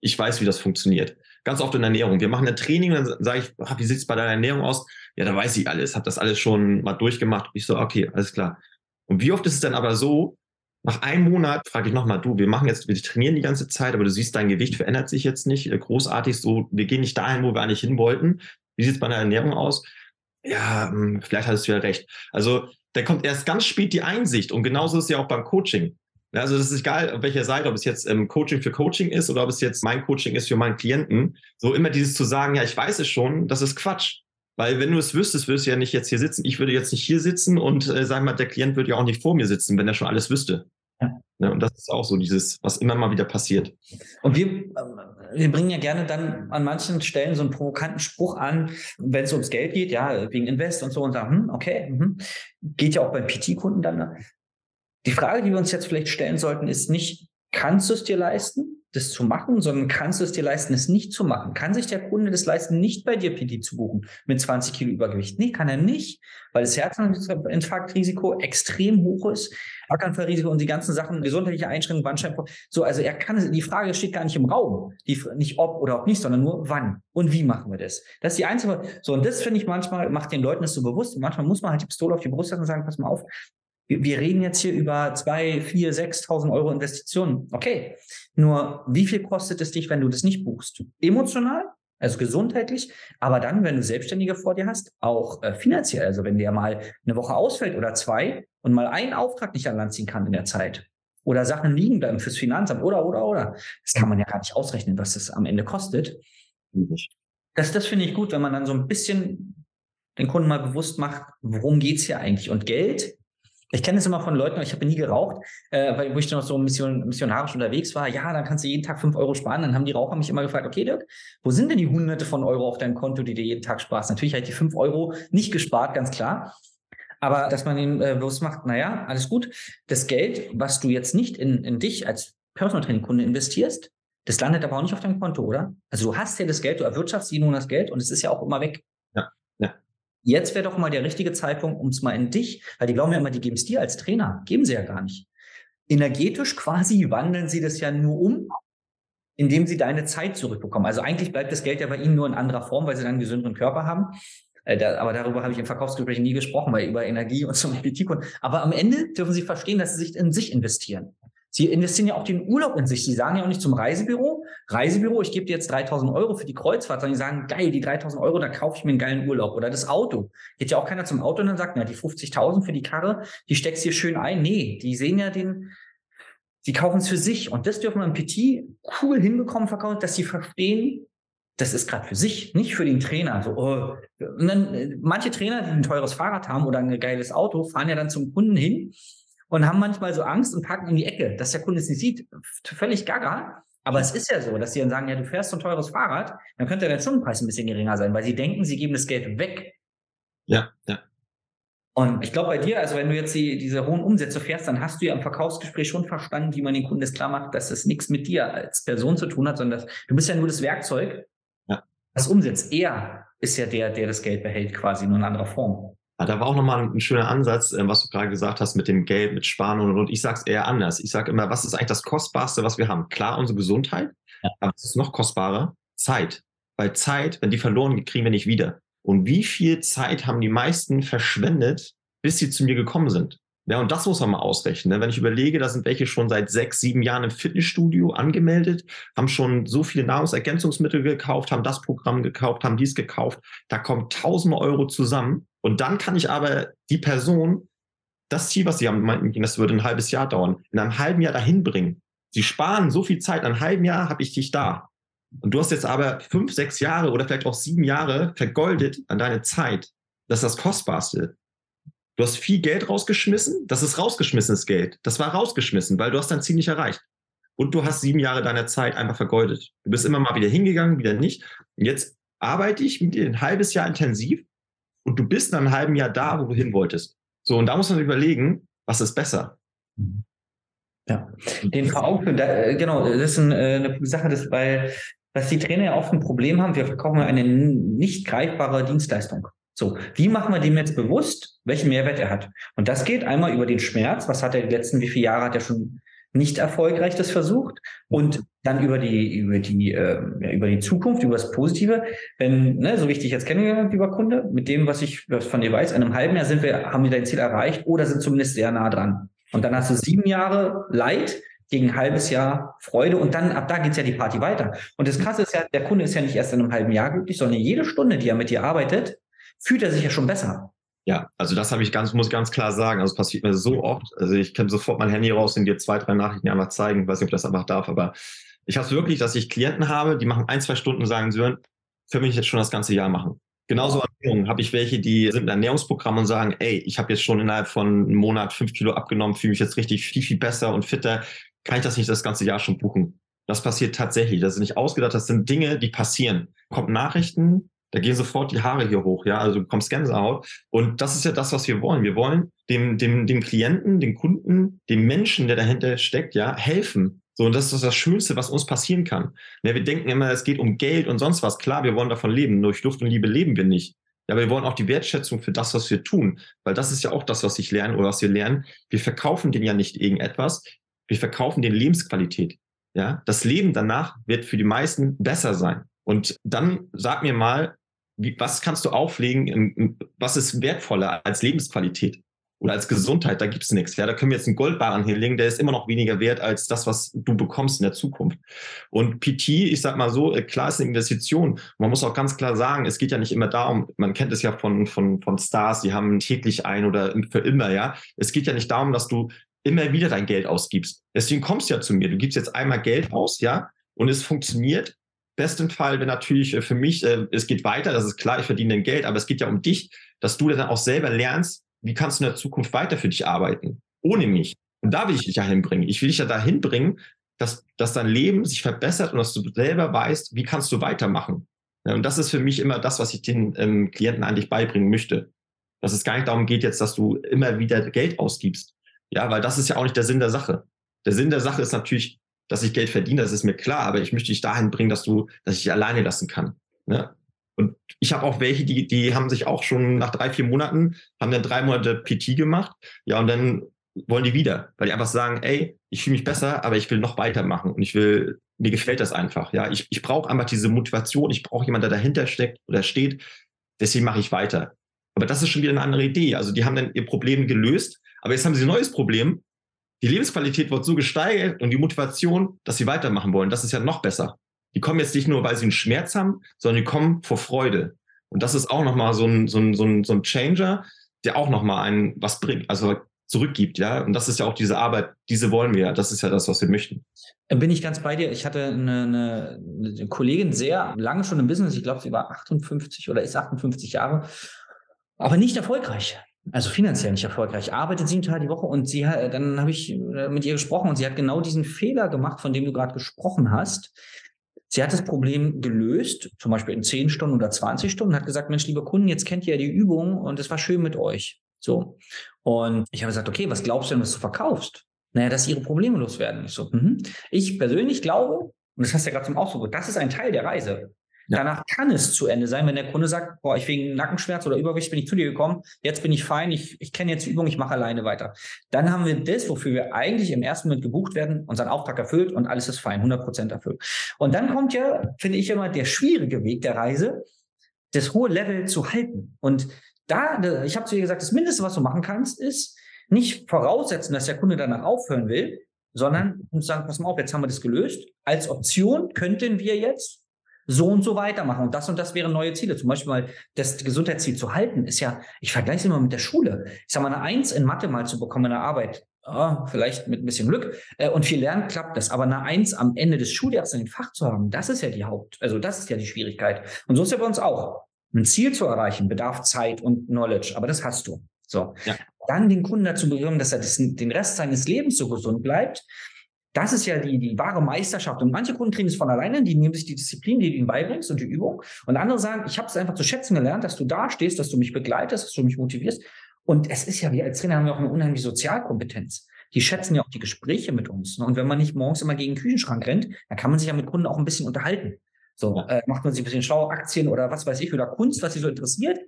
ich weiß, wie das funktioniert. Ganz oft in Ernährung. Wir machen ein Training, dann sage ich, ach, wie sieht es bei deiner Ernährung aus? Ja, da weiß ich alles, habe das alles schon mal durchgemacht. Ich so, okay, alles klar. Und wie oft ist es dann aber so, nach einem Monat frage ich nochmal, du, wir machen jetzt, wir trainieren die ganze Zeit, aber du siehst, dein Gewicht verändert sich jetzt nicht äh, großartig so, wir gehen nicht dahin, wo wir eigentlich hin wollten. Wie sieht es bei deiner Ernährung aus? Ja, hm, vielleicht hattest du ja recht. Also da kommt erst ganz spät die Einsicht und genauso ist es ja auch beim Coaching. Also es ist egal, auf welcher Seite, ob es jetzt ähm, Coaching für Coaching ist oder ob es jetzt mein Coaching ist für meinen Klienten. So immer dieses zu sagen, ja, ich weiß es schon, das ist Quatsch. Weil wenn du es wüsstest, würdest du ja nicht jetzt hier sitzen. Ich würde jetzt nicht hier sitzen und äh, sagen wir mal, der Klient würde ja auch nicht vor mir sitzen, wenn er schon alles wüsste. Ne, und das ist auch so dieses, was immer mal wieder passiert. Und wir, ähm, wir bringen ja gerne dann an manchen Stellen so einen provokanten Spruch an, wenn es ums Geld geht, ja, wegen Invest und so und sagen, hm, okay, mh. geht ja auch bei PT-Kunden dann. Ne? Die Frage, die wir uns jetzt vielleicht stellen sollten, ist nicht, kannst du es dir leisten? Das zu machen, sondern kannst du es dir leisten, es nicht zu machen? Kann sich der Kunde das leisten, nicht bei dir PT zu buchen mit 20 Kilo Übergewicht? Nee, kann er nicht, weil das Herzinfarktrisiko extrem hoch ist, Schlaganfallrisiko und die ganzen Sachen, gesundheitliche Einschränkungen, Bandscheiben. So, also er kann, die Frage steht gar nicht im Raum, die, nicht ob oder ob nicht, sondern nur wann und wie machen wir das? Das ist die einzige, so, und das finde ich manchmal, macht den Leuten das so bewusst. Manchmal muss man halt die Pistole auf die Brust setzen und sagen, pass mal auf, wir reden jetzt hier über zwei, vier, 6.000 Euro Investitionen. Okay. Nur wie viel kostet es dich, wenn du das nicht buchst? Emotional, also gesundheitlich, aber dann, wenn du Selbstständige vor dir hast, auch äh, finanziell. Also wenn der mal eine Woche ausfällt oder zwei und mal einen Auftrag nicht an Land ziehen kann in der Zeit oder Sachen liegen bleiben fürs Finanzamt oder, oder, oder. Das kann man ja gar nicht ausrechnen, was das am Ende kostet. Das, das finde ich gut, wenn man dann so ein bisschen den Kunden mal bewusst macht, worum geht's hier eigentlich? Und Geld ich kenne es immer von Leuten, ich habe nie geraucht, äh, weil, wo ich dann noch so mission, missionarisch unterwegs war. Ja, dann kannst du jeden Tag fünf Euro sparen. Dann haben die Raucher mich immer gefragt, okay, Dirk, wo sind denn die hunderte von Euro auf deinem Konto, die du jeden Tag sparst? Natürlich habe ich die fünf Euro nicht gespart, ganz klar. Aber dass man ihn äh, bewusst macht, naja, alles gut. Das Geld, was du jetzt nicht in, in dich als Personal Training Kunde investierst, das landet aber auch nicht auf deinem Konto, oder? Also du hast ja das Geld, du erwirtschaftst jeden Monat das Geld und es ist ja auch immer weg. Jetzt wäre doch mal der richtige Zeitpunkt, um es mal in dich, weil die glauben ja immer, die geben es dir als Trainer. Geben sie ja gar nicht. Energetisch quasi wandeln sie das ja nur um, indem sie deine Zeit zurückbekommen. Also eigentlich bleibt das Geld ja bei ihnen nur in anderer Form, weil sie dann einen gesünderen Körper haben. Äh, aber darüber habe ich im Verkaufsgespräch nie gesprochen, weil über Energie und so Politik. Aber am Ende dürfen sie verstehen, dass sie sich in sich investieren. Sie investieren ja auch den Urlaub in sich. Sie sagen ja auch nicht zum Reisebüro, Reisebüro, ich gebe dir jetzt 3000 Euro für die Kreuzfahrt, sondern die sagen, geil, die 3000 Euro, da kaufe ich mir einen geilen Urlaub. Oder das Auto. Geht ja auch keiner zum Auto und dann sagt, na, die 50.000 für die Karre, die steckst hier schön ein. Nee, die sehen ja den, die kaufen es für sich. Und das dürfen wir im PT cool hinbekommen verkaufen, dass sie verstehen, das ist gerade für sich, nicht für den Trainer. So, oh. Und dann, äh, manche Trainer, die ein teures Fahrrad haben oder ein geiles Auto, fahren ja dann zum Kunden hin und haben manchmal so Angst und packen in die Ecke, dass der Kunde es nicht sieht. Völlig gaga. Aber es ist ja so, dass sie dann sagen, ja, du fährst so ein teures Fahrrad, dann könnte der Stundenpreis ein bisschen geringer sein, weil sie denken, sie geben das Geld weg. Ja, ja. Und ich glaube bei dir, also wenn du jetzt die, diese hohen Umsätze fährst, dann hast du ja im Verkaufsgespräch schon verstanden, wie man den Kunden das klar macht, dass es nichts mit dir als Person zu tun hat, sondern dass, du bist ja nur das Werkzeug, ja. das umsetzt. Er ist ja der, der das Geld behält, quasi nur in anderer Form. Ja, da war auch nochmal ein, ein schöner Ansatz, äh, was du gerade gesagt hast mit dem Geld, mit Sparen und, und ich sage es eher anders. Ich sage immer, was ist eigentlich das Kostbarste, was wir haben? Klar, unsere Gesundheit, ja. aber es ist noch kostbarer? Zeit. Weil Zeit, wenn die verloren geht, kriegen wir nicht wieder. Und wie viel Zeit haben die meisten verschwendet, bis sie zu mir gekommen sind? Ja, und das muss man mal ausrechnen. Ne? Wenn ich überlege, da sind welche schon seit sechs, sieben Jahren im Fitnessstudio angemeldet, haben schon so viele Nahrungsergänzungsmittel gekauft, haben das Programm gekauft, haben dies gekauft. Da kommen tausende Euro zusammen. Und dann kann ich aber die Person, das Ziel, was sie haben, meinten, das würde ein halbes Jahr dauern, in einem halben Jahr dahin bringen. Sie sparen so viel Zeit, in einem halben Jahr habe ich dich da. Und du hast jetzt aber fünf, sechs Jahre oder vielleicht auch sieben Jahre vergoldet an deine Zeit. Das ist das Kostbarste. Du hast viel Geld rausgeschmissen. Das ist rausgeschmissenes Geld. Das war rausgeschmissen, weil du hast dein Ziel nicht erreicht. Und du hast sieben Jahre deiner Zeit einfach vergeudet. Du bist immer mal wieder hingegangen, wieder nicht. Und jetzt arbeite ich mit dir ein halbes Jahr intensiv und du bist in einem halben Jahr da, wo du hin wolltest. So, und da muss man überlegen, was ist besser. Ja, den vor Augen, da, genau, das ist äh, eine Sache, das, weil dass die Trainer ja oft ein Problem haben, wir verkaufen eine nicht greifbare Dienstleistung. So, wie machen wir dem jetzt bewusst, welchen Mehrwert er hat? Und das geht einmal über den Schmerz. Was hat er die letzten, wie viele Jahre hat er schon nicht erfolgreich das versucht? Und dann über die, über die, äh, über die Zukunft, über das Positive. Wenn, ne, so wie ich dich jetzt kenne, lieber Kunde, mit dem, was ich von dir weiß, in einem halben Jahr sind wir, haben wir dein Ziel erreicht oder sind zumindest sehr nah dran. Und dann hast du sieben Jahre Leid gegen ein halbes Jahr Freude und dann ab da geht's ja die Party weiter. Und das Krasse ist ja, der Kunde ist ja nicht erst in einem halben Jahr glücklich, sondern jede Stunde, die er mit dir arbeitet, fühlt er sich ja schon besser. Ja, also das habe ich ganz, muss ganz klar sagen. Also es passiert mir so oft. Also ich kann sofort mein Handy raus und dir zwei, drei Nachrichten einfach zeigen. Ich weiß nicht, ob ich das einfach darf, aber ich habe es wirklich, dass ich Klienten habe, die machen ein, zwei Stunden und sagen, Sören, für mich jetzt schon das ganze Jahr machen. Genauso habe ich welche, die sind im Ernährungsprogramm und sagen, ey, ich habe jetzt schon innerhalb von einem Monat fünf Kilo abgenommen, fühle mich jetzt richtig viel, viel besser und fitter. Kann ich das nicht das ganze Jahr schon buchen? Das passiert tatsächlich. Das ist nicht ausgedacht, das sind Dinge, die passieren. Kommt Nachrichten, da gehen sofort die Haare hier hoch, ja, also du bekommst Gänsehaut. Und das ist ja das, was wir wollen. Wir wollen dem, dem, dem Klienten, dem Kunden, dem Menschen, der dahinter steckt, ja, helfen. So, und das ist das Schönste, was uns passieren kann. Ja, wir denken immer, es geht um Geld und sonst was. Klar, wir wollen davon leben. Durch Luft und Liebe leben wir nicht. Ja, aber wir wollen auch die Wertschätzung für das, was wir tun. Weil das ist ja auch das, was ich lerne oder was wir lernen. Wir verkaufen denen ja nicht irgendetwas. Wir verkaufen den Lebensqualität. Ja, das Leben danach wird für die meisten besser sein. Und dann sag mir mal, wie, was kannst du auflegen, was ist wertvoller als Lebensqualität oder als Gesundheit? Da gibt's nichts. Ja, da können wir jetzt einen Goldbarren hinlegen, der ist immer noch weniger wert als das, was du bekommst in der Zukunft. Und PT, ich sag mal so, äh, klar ist eine Investition. Man muss auch ganz klar sagen, es geht ja nicht immer darum, man kennt es ja von, von, von Stars, die haben täglich ein oder für immer, ja. Es geht ja nicht darum, dass du immer wieder dein Geld ausgibst. Deswegen kommst du ja zu mir. Du gibst jetzt einmal Geld aus, ja, und es funktioniert besten Fall wäre natürlich äh, für mich, äh, es geht weiter, das ist klar, ich verdiene dann Geld, aber es geht ja um dich, dass du dann auch selber lernst, wie kannst du in der Zukunft weiter für dich arbeiten, ohne mich. Und da will ich dich ja hinbringen. Ich will dich ja dahin bringen, dass, dass dein Leben sich verbessert und dass du selber weißt, wie kannst du weitermachen. Ja, und das ist für mich immer das, was ich den ähm, Klienten eigentlich beibringen möchte. Dass es gar nicht darum geht jetzt, dass du immer wieder Geld ausgibst. Ja, weil das ist ja auch nicht der Sinn der Sache. Der Sinn der Sache ist natürlich, dass ich Geld verdiene, das ist mir klar, aber ich möchte dich dahin bringen, dass du, dass ich dich alleine lassen kann. Ne? Und ich habe auch welche, die, die haben sich auch schon nach drei, vier Monaten, haben dann drei Monate PT gemacht, ja, und dann wollen die wieder, weil die einfach sagen, ey, ich fühle mich besser, aber ich will noch weitermachen und ich will, mir gefällt das einfach. Ja, ich, ich brauche einfach diese Motivation, ich brauche jemanden, der dahinter steckt oder steht, deswegen mache ich weiter. Aber das ist schon wieder eine andere Idee. Also die haben dann ihr Problem gelöst, aber jetzt haben sie ein neues Problem die Lebensqualität wird so gesteigert und die Motivation, dass sie weitermachen wollen, das ist ja noch besser. Die kommen jetzt nicht nur, weil sie einen Schmerz haben, sondern die kommen vor Freude. Und das ist auch nochmal so ein, so ein, so ein, so ein Changer, der auch nochmal einen was bringt, also zurückgibt, ja. Und das ist ja auch diese Arbeit, diese wollen wir ja. Das ist ja das, was wir möchten. Bin ich ganz bei dir. Ich hatte eine, eine, eine Kollegin sehr lange schon im Business. Ich glaube, sie war 58 oder ist 58 Jahre, aber nicht erfolgreich also finanziell nicht erfolgreich, arbeitet sieben Tage die Woche und sie dann habe ich äh, mit ihr gesprochen und sie hat genau diesen Fehler gemacht, von dem du gerade gesprochen hast. Sie hat das Problem gelöst, zum Beispiel in zehn Stunden oder 20 Stunden, hat gesagt, Mensch, liebe Kunden, jetzt kennt ihr ja die Übung und es war schön mit euch. So. Und ich habe gesagt, okay, was glaubst du denn, was du verkaufst? Naja, dass ihre Probleme loswerden. Ich so, mhm. ich persönlich glaube, und das hast du ja gerade zum Ausdruck, das ist ein Teil der Reise. Ja. Danach kann es zu Ende sein, wenn der Kunde sagt, boah, ich wegen Nackenschmerz oder Übergewicht bin ich zu dir gekommen, jetzt bin ich fein, ich, ich kenne jetzt die Übung, ich mache alleine weiter. Dann haben wir das, wofür wir eigentlich im ersten Moment gebucht werden, unseren Auftrag erfüllt und alles ist fein, 100 Prozent erfüllt. Und dann kommt ja, finde ich immer, der schwierige Weg der Reise, das hohe Level zu halten. Und da, ich habe zu ihr gesagt, das Mindeste, was du machen kannst, ist nicht voraussetzen, dass der Kunde danach aufhören will, sondern sagen, pass mal auf, jetzt haben wir das gelöst. Als Option könnten wir jetzt so und so weitermachen. Und das und das wären neue Ziele. Zum Beispiel mal das Gesundheitsziel zu halten, ist ja, ich vergleiche es immer mit der Schule. Ich sage mal, eine Eins in Mathe mal zu bekommen in der Arbeit, oh, vielleicht mit ein bisschen Glück äh, und viel Lernen klappt das. Aber eine Eins am Ende des Schuljahres in dem Fach zu haben, das ist ja die Haupt, also das ist ja die Schwierigkeit. Und so ist ja bei uns auch. Ein Ziel zu erreichen bedarf Zeit und Knowledge, aber das hast du. So. Ja. Dann den Kunden dazu bringen, dass er das, den Rest seines Lebens so gesund bleibt. Das ist ja die, die wahre Meisterschaft. Und manche Kunden kriegen es von alleine, die nehmen sich die Disziplin, die du ihnen beibringst und die Übung. Und andere sagen, ich habe es einfach zu schätzen gelernt, dass du da stehst, dass du mich begleitest, dass du mich motivierst. Und es ist ja, wir als Trainer haben ja auch eine unheimliche Sozialkompetenz. Die schätzen ja auch die Gespräche mit uns. Und wenn man nicht morgens immer gegen den Küchenschrank rennt, dann kann man sich ja mit Kunden auch ein bisschen unterhalten. So, ja. äh, macht man sich ein bisschen schlau, Aktien oder was weiß ich, oder Kunst, was sie so interessiert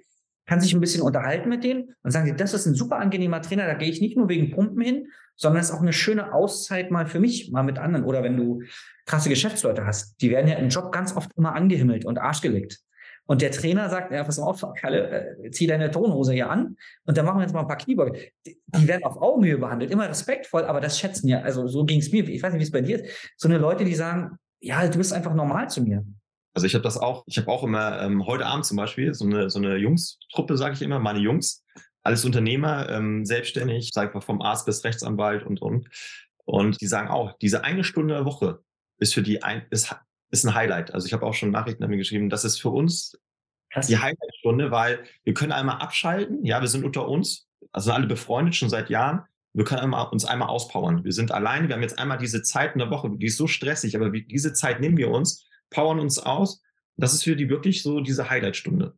kann sich ein bisschen unterhalten mit denen und sagen, das ist ein super angenehmer Trainer, da gehe ich nicht nur wegen Pumpen hin, sondern es ist auch eine schöne Auszeit mal für mich, mal mit anderen. Oder wenn du krasse Geschäftsleute hast, die werden ja im Job ganz oft immer angehimmelt und arschgelegt. Und der Trainer sagt, ja, pass auf, Kalle, äh, zieh deine Tonhose hier an und dann machen wir jetzt mal ein paar Kniebeuge. Die, die werden auf Augenhöhe behandelt, immer respektvoll, aber das schätzen ja, also so ging es mir, ich weiß nicht, wie es bei dir ist, so eine Leute, die sagen, ja, du bist einfach normal zu mir. Also ich habe das auch, ich habe auch immer ähm, heute Abend zum Beispiel so eine, so eine Jungs-Truppe, sage ich immer, meine Jungs, alles Unternehmer, ähm, selbstständig, sag ich mal, vom Arzt bis Rechtsanwalt und und. Und die sagen auch, diese eine Stunde Woche ist für die ein, ist, ist ein Highlight. Also ich habe auch schon Nachrichten an mir geschrieben, das ist für uns Krass. die Highlight-Stunde, weil wir können einmal abschalten, ja, wir sind unter uns, also alle befreundet schon seit Jahren. Wir können einmal, uns einmal auspowern. Wir sind alleine, wir haben jetzt einmal diese Zeit in der Woche, die ist so stressig, aber diese Zeit nehmen wir uns powern uns aus. Das ist für die wirklich so diese Highlight-Stunde.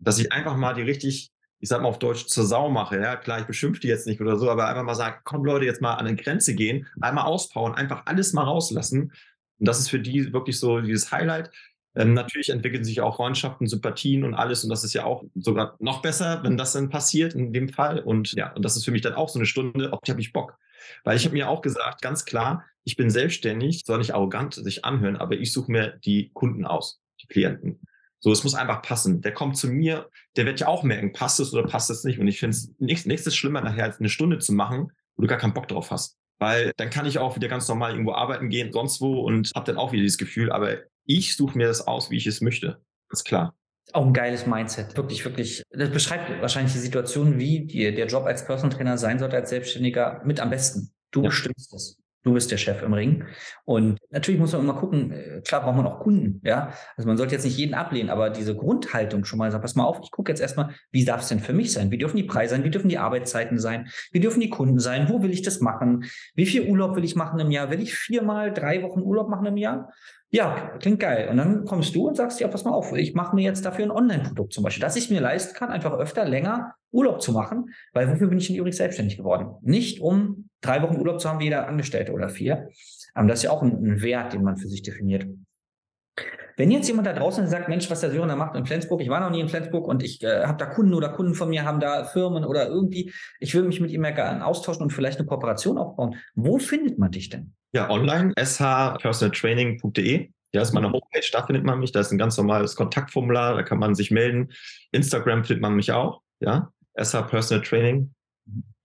Dass ich einfach mal die richtig, ich sag mal auf Deutsch, zur Sau mache. Ja, klar, ich beschimpfe die jetzt nicht oder so, aber einfach mal sagen, komm Leute, jetzt mal an eine Grenze gehen, einmal auspowern, einfach alles mal rauslassen. Und das ist für die wirklich so dieses Highlight. Ähm, natürlich entwickeln sich auch Freundschaften, Sympathien und alles. Und das ist ja auch sogar noch besser, wenn das dann passiert in dem Fall. Und ja, und das ist für mich dann auch so eine Stunde, auf die habe ich Bock. Weil ich habe mir auch gesagt, ganz klar, ich bin selbstständig, soll nicht arrogant sich anhören, aber ich suche mir die Kunden aus, die Klienten. So, es muss einfach passen. Der kommt zu mir, der wird ja auch merken, passt es oder passt es nicht. Und ich finde es nichts, nichts schlimmer, nachher als eine Stunde zu machen, wo du gar keinen Bock drauf hast. Weil dann kann ich auch wieder ganz normal irgendwo arbeiten gehen, sonst wo und habe dann auch wieder dieses Gefühl, aber ich suche mir das aus, wie ich es möchte. Ganz klar. Auch ein geiles Mindset. Wirklich, wirklich. Das beschreibt wahrscheinlich die Situation, wie die, der Job als Personal Trainer sein sollte, als Selbstständiger mit am besten. Du ja. bestimmst es. Du bist der Chef im Ring. Und natürlich muss man immer gucken, äh, klar braucht man auch Kunden, ja. Also man sollte jetzt nicht jeden ablehnen, aber diese Grundhaltung schon mal sagen, pass mal auf, ich gucke jetzt erstmal, wie darf es denn für mich sein? Wie dürfen die Preise sein? Wie dürfen die Arbeitszeiten sein? Wie dürfen die Kunden sein? Wo will ich das machen? Wie viel Urlaub will ich machen im Jahr? Will ich viermal drei Wochen Urlaub machen im Jahr? Ja, klingt geil. Und dann kommst du und sagst, ja, pass mal auf, ich mache mir jetzt dafür ein Online-Produkt zum Beispiel, dass ich mir leisten kann, einfach öfter länger Urlaub zu machen, weil wofür bin ich denn übrigens selbstständig geworden? Nicht um drei Wochen Urlaub zu haben wie jeder Angestellte oder vier. Aber das ist ja auch ein, ein Wert, den man für sich definiert. Wenn jetzt jemand da draußen sagt, Mensch, was der Sören da macht in Flensburg, ich war noch nie in Flensburg und ich äh, habe da Kunden oder Kunden von mir haben da Firmen oder irgendwie, ich will mich mit ihm ja gerne austauschen und vielleicht eine Kooperation aufbauen. Wo findet man dich denn? Ja, online, shpersonaltraining.de. Ja, ist meine Homepage, da findet man mich. Da ist ein ganz normales Kontaktformular, da kann man sich melden. Instagram findet man mich auch, ja. SH Personal Training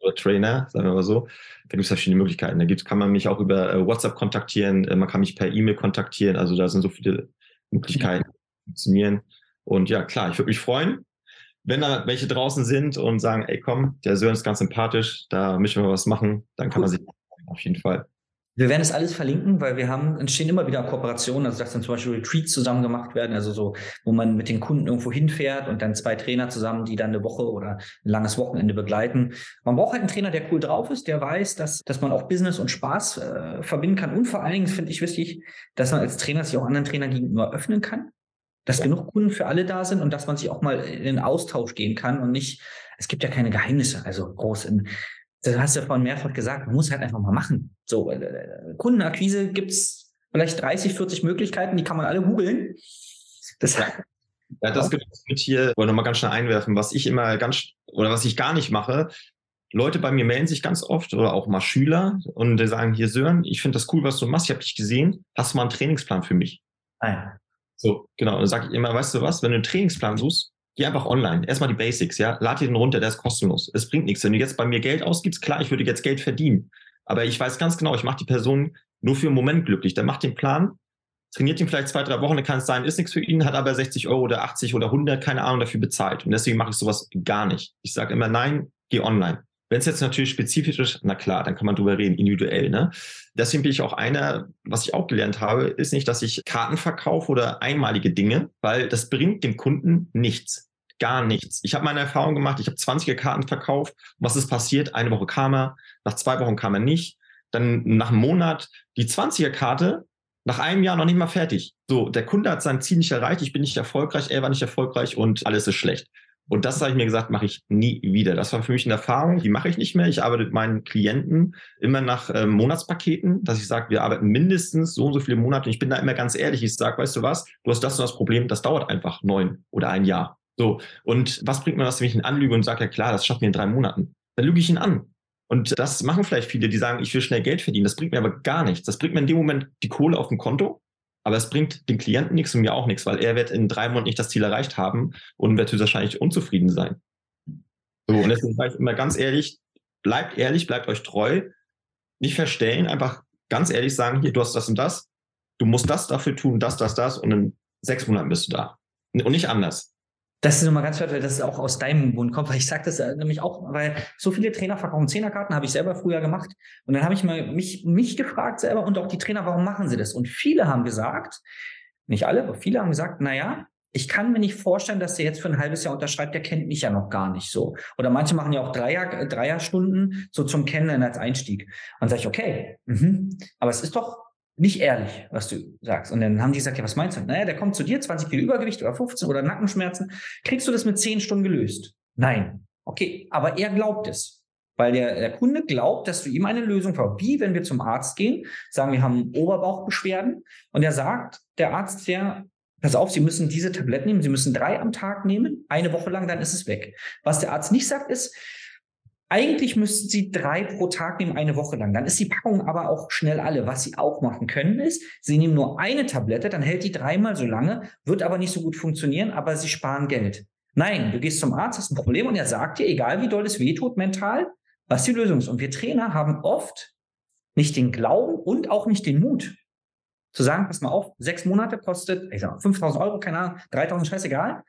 oder Trainer, sagen wir mal so. Da gibt es verschiedene Möglichkeiten. Da gibt, kann man mich auch über äh, WhatsApp kontaktieren, äh, man kann mich per E-Mail kontaktieren. Also da sind so viele Möglichkeiten, ja. funktionieren. Und ja, klar, ich würde mich freuen, wenn da welche draußen sind und sagen, ey komm, der Sören ist ganz sympathisch, da müssen wir was machen, dann kann cool. man sich auf jeden Fall. Wir werden es alles verlinken, weil wir haben, entstehen immer wieder Kooperationen, also dass dann zum Beispiel Retreats zusammen gemacht werden, also so, wo man mit den Kunden irgendwo hinfährt und dann zwei Trainer zusammen, die dann eine Woche oder ein langes Wochenende begleiten. Man braucht halt einen Trainer, der cool drauf ist, der weiß, dass, dass man auch Business und Spaß äh, verbinden kann. Und vor allen Dingen finde ich wichtig, dass man als Trainer sich auch anderen Trainern gegenüber öffnen kann, dass ja. genug Kunden für alle da sind und dass man sich auch mal in den Austausch gehen kann und nicht, es gibt ja keine Geheimnisse, also groß in, das hast du ja vorhin mehrfach gesagt, man muss halt einfach mal machen. So, äh, äh Kundenakquise gibt's vielleicht 30, 40 Möglichkeiten, die kann man alle googeln. Das ja. Ja, das gibt es mit hier, wollte nochmal ganz schnell einwerfen, was ich immer ganz, oder was ich gar nicht mache. Leute bei mir melden sich ganz oft oder auch mal Schüler und die sagen, hier Sören, ich finde das cool, was du machst, ich habe dich gesehen, hast du mal einen Trainingsplan für mich? Ah, ja. So, genau. Und dann sage ich immer, weißt du was, wenn du einen Trainingsplan suchst, Geh einfach online. Erstmal die Basics, ja. Lad dir den runter, der ist kostenlos. Es bringt nichts. Wenn du jetzt bei mir Geld ausgibst, klar, ich würde jetzt Geld verdienen. Aber ich weiß ganz genau, ich mache die Person nur für einen Moment glücklich. Dann macht den Plan, trainiert ihn vielleicht zwei, drei Wochen, dann kann es sein, ist nichts für ihn, hat aber 60 Euro oder 80 oder 100, keine Ahnung, dafür bezahlt. Und deswegen mache ich sowas gar nicht. Ich sage immer, nein, geh online. Wenn es jetzt natürlich spezifisch ist, na klar, dann kann man drüber reden, individuell. Ne? Deswegen bin ich auch einer, was ich auch gelernt habe, ist nicht, dass ich Karten verkaufe oder einmalige Dinge, weil das bringt dem Kunden nichts. Gar nichts. Ich habe meine Erfahrung gemacht, ich habe 20er Karten verkauft. Was ist passiert? Eine Woche kam er, nach zwei Wochen kam er nicht. Dann nach einem Monat die 20er Karte, nach einem Jahr noch nicht mal fertig. So, der Kunde hat sein Ziel nicht erreicht, ich bin nicht erfolgreich, er war nicht erfolgreich und alles ist schlecht. Und das habe ich mir gesagt, mache ich nie wieder. Das war für mich eine Erfahrung, die mache ich nicht mehr. Ich arbeite mit meinen Klienten immer nach äh, Monatspaketen, dass ich sage, wir arbeiten mindestens so und so viele Monate. Und ich bin da immer ganz ehrlich. Ich sage, weißt du was, du hast das und das Problem, das dauert einfach neun oder ein Jahr. So. Und was bringt mir das, wenn ich ihn anlüge und sage, ja klar, das schafft mir in drei Monaten? Dann lüge ich ihn an. Und das machen vielleicht viele, die sagen, ich will schnell Geld verdienen. Das bringt mir aber gar nichts. Das bringt mir in dem Moment die Kohle auf dem Konto, aber es bringt dem Klienten nichts und mir auch nichts, weil er wird in drei Monaten nicht das Ziel erreicht haben und wird höchstwahrscheinlich unzufrieden sein. So, und deswegen sage ich immer ganz ehrlich, bleibt ehrlich, bleibt euch treu, nicht verstellen, einfach ganz ehrlich sagen, hier, du hast das und das, du musst das dafür tun, das, das, das und in sechs Monaten bist du da. Und nicht anders. Das ist nochmal ganz wertvoll, dass es auch aus deinem Mund kommt, weil ich sage das nämlich auch, weil so viele Trainer verkaufen Zehnerkarten, habe ich selber früher gemacht. Und dann habe ich mal mich, mich gefragt selber und auch die Trainer, warum machen sie das? Und viele haben gesagt, nicht alle, aber viele haben gesagt, naja, ich kann mir nicht vorstellen, dass der jetzt für ein halbes Jahr unterschreibt, der kennt mich ja noch gar nicht so. Oder manche machen ja auch Dreier, Dreierstunden so zum Kennenlernen als Einstieg. Und sage ich, okay, mhm, aber es ist doch nicht ehrlich, was du sagst. Und dann haben die gesagt, ja, was meinst du? Naja, der kommt zu dir, 20 Kilo Übergewicht oder 15 oder Nackenschmerzen. Kriegst du das mit 10 Stunden gelöst? Nein. Okay, aber er glaubt es. Weil der, der Kunde glaubt, dass du ihm eine Lösung vor. Wie, wenn wir zum Arzt gehen, sagen, wir haben Oberbauchbeschwerden und er sagt, der Arzt, der, pass auf, Sie müssen diese Tabletten nehmen, Sie müssen drei am Tag nehmen, eine Woche lang, dann ist es weg. Was der Arzt nicht sagt, ist, eigentlich müssten Sie drei pro Tag nehmen, eine Woche lang. Dann ist die Packung aber auch schnell alle. Was Sie auch machen können, ist, Sie nehmen nur eine Tablette, dann hält die dreimal so lange, wird aber nicht so gut funktionieren, aber Sie sparen Geld. Nein, du gehst zum Arzt, hast ein Problem und er sagt dir, egal wie doll es wehtut mental, was die Lösung ist. Und wir Trainer haben oft nicht den Glauben und auch nicht den Mut, zu sagen, pass mal auf, sechs Monate kostet, ich sag mal, 5000 Euro, keine Ahnung, 3000, scheißegal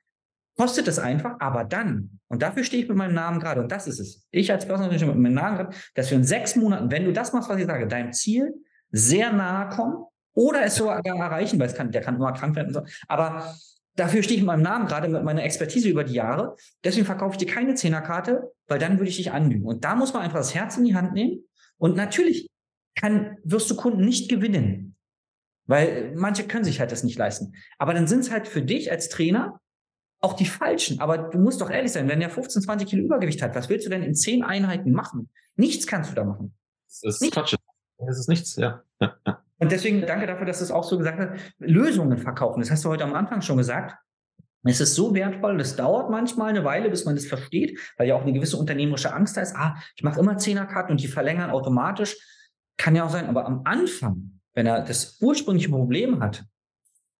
kostet es einfach, aber dann, und dafür stehe ich mit meinem Namen gerade, und das ist es, ich als Personal Trainer mit meinem Namen gerade, dass wir in sechs Monaten, wenn du das machst, was ich sage, deinem Ziel sehr nahe kommen oder es sogar erreichen, weil es kann, der kann immer krank werden und so, aber dafür stehe ich mit meinem Namen gerade, mit meiner Expertise über die Jahre, deswegen verkaufe ich dir keine Zehnerkarte, weil dann würde ich dich anlügen. Und da muss man einfach das Herz in die Hand nehmen und natürlich kann, wirst du Kunden nicht gewinnen, weil manche können sich halt das nicht leisten. Aber dann sind es halt für dich als Trainer auch die falschen. Aber du musst doch ehrlich sein, wenn er 15, 20 Kilo Übergewicht hat, was willst du denn in zehn Einheiten machen? Nichts kannst du da machen. Das ist nichts. Quatsch. Das ist nichts, ja. Und deswegen danke dafür, dass du es auch so gesagt hast. Lösungen verkaufen. Das hast du heute am Anfang schon gesagt. Es ist so wertvoll, das dauert manchmal eine Weile, bis man das versteht, weil ja auch eine gewisse unternehmerische Angst da ist. Ah, ich mache immer Zehnerkarten und die verlängern automatisch. Kann ja auch sein, aber am Anfang, wenn er das ursprüngliche Problem hat,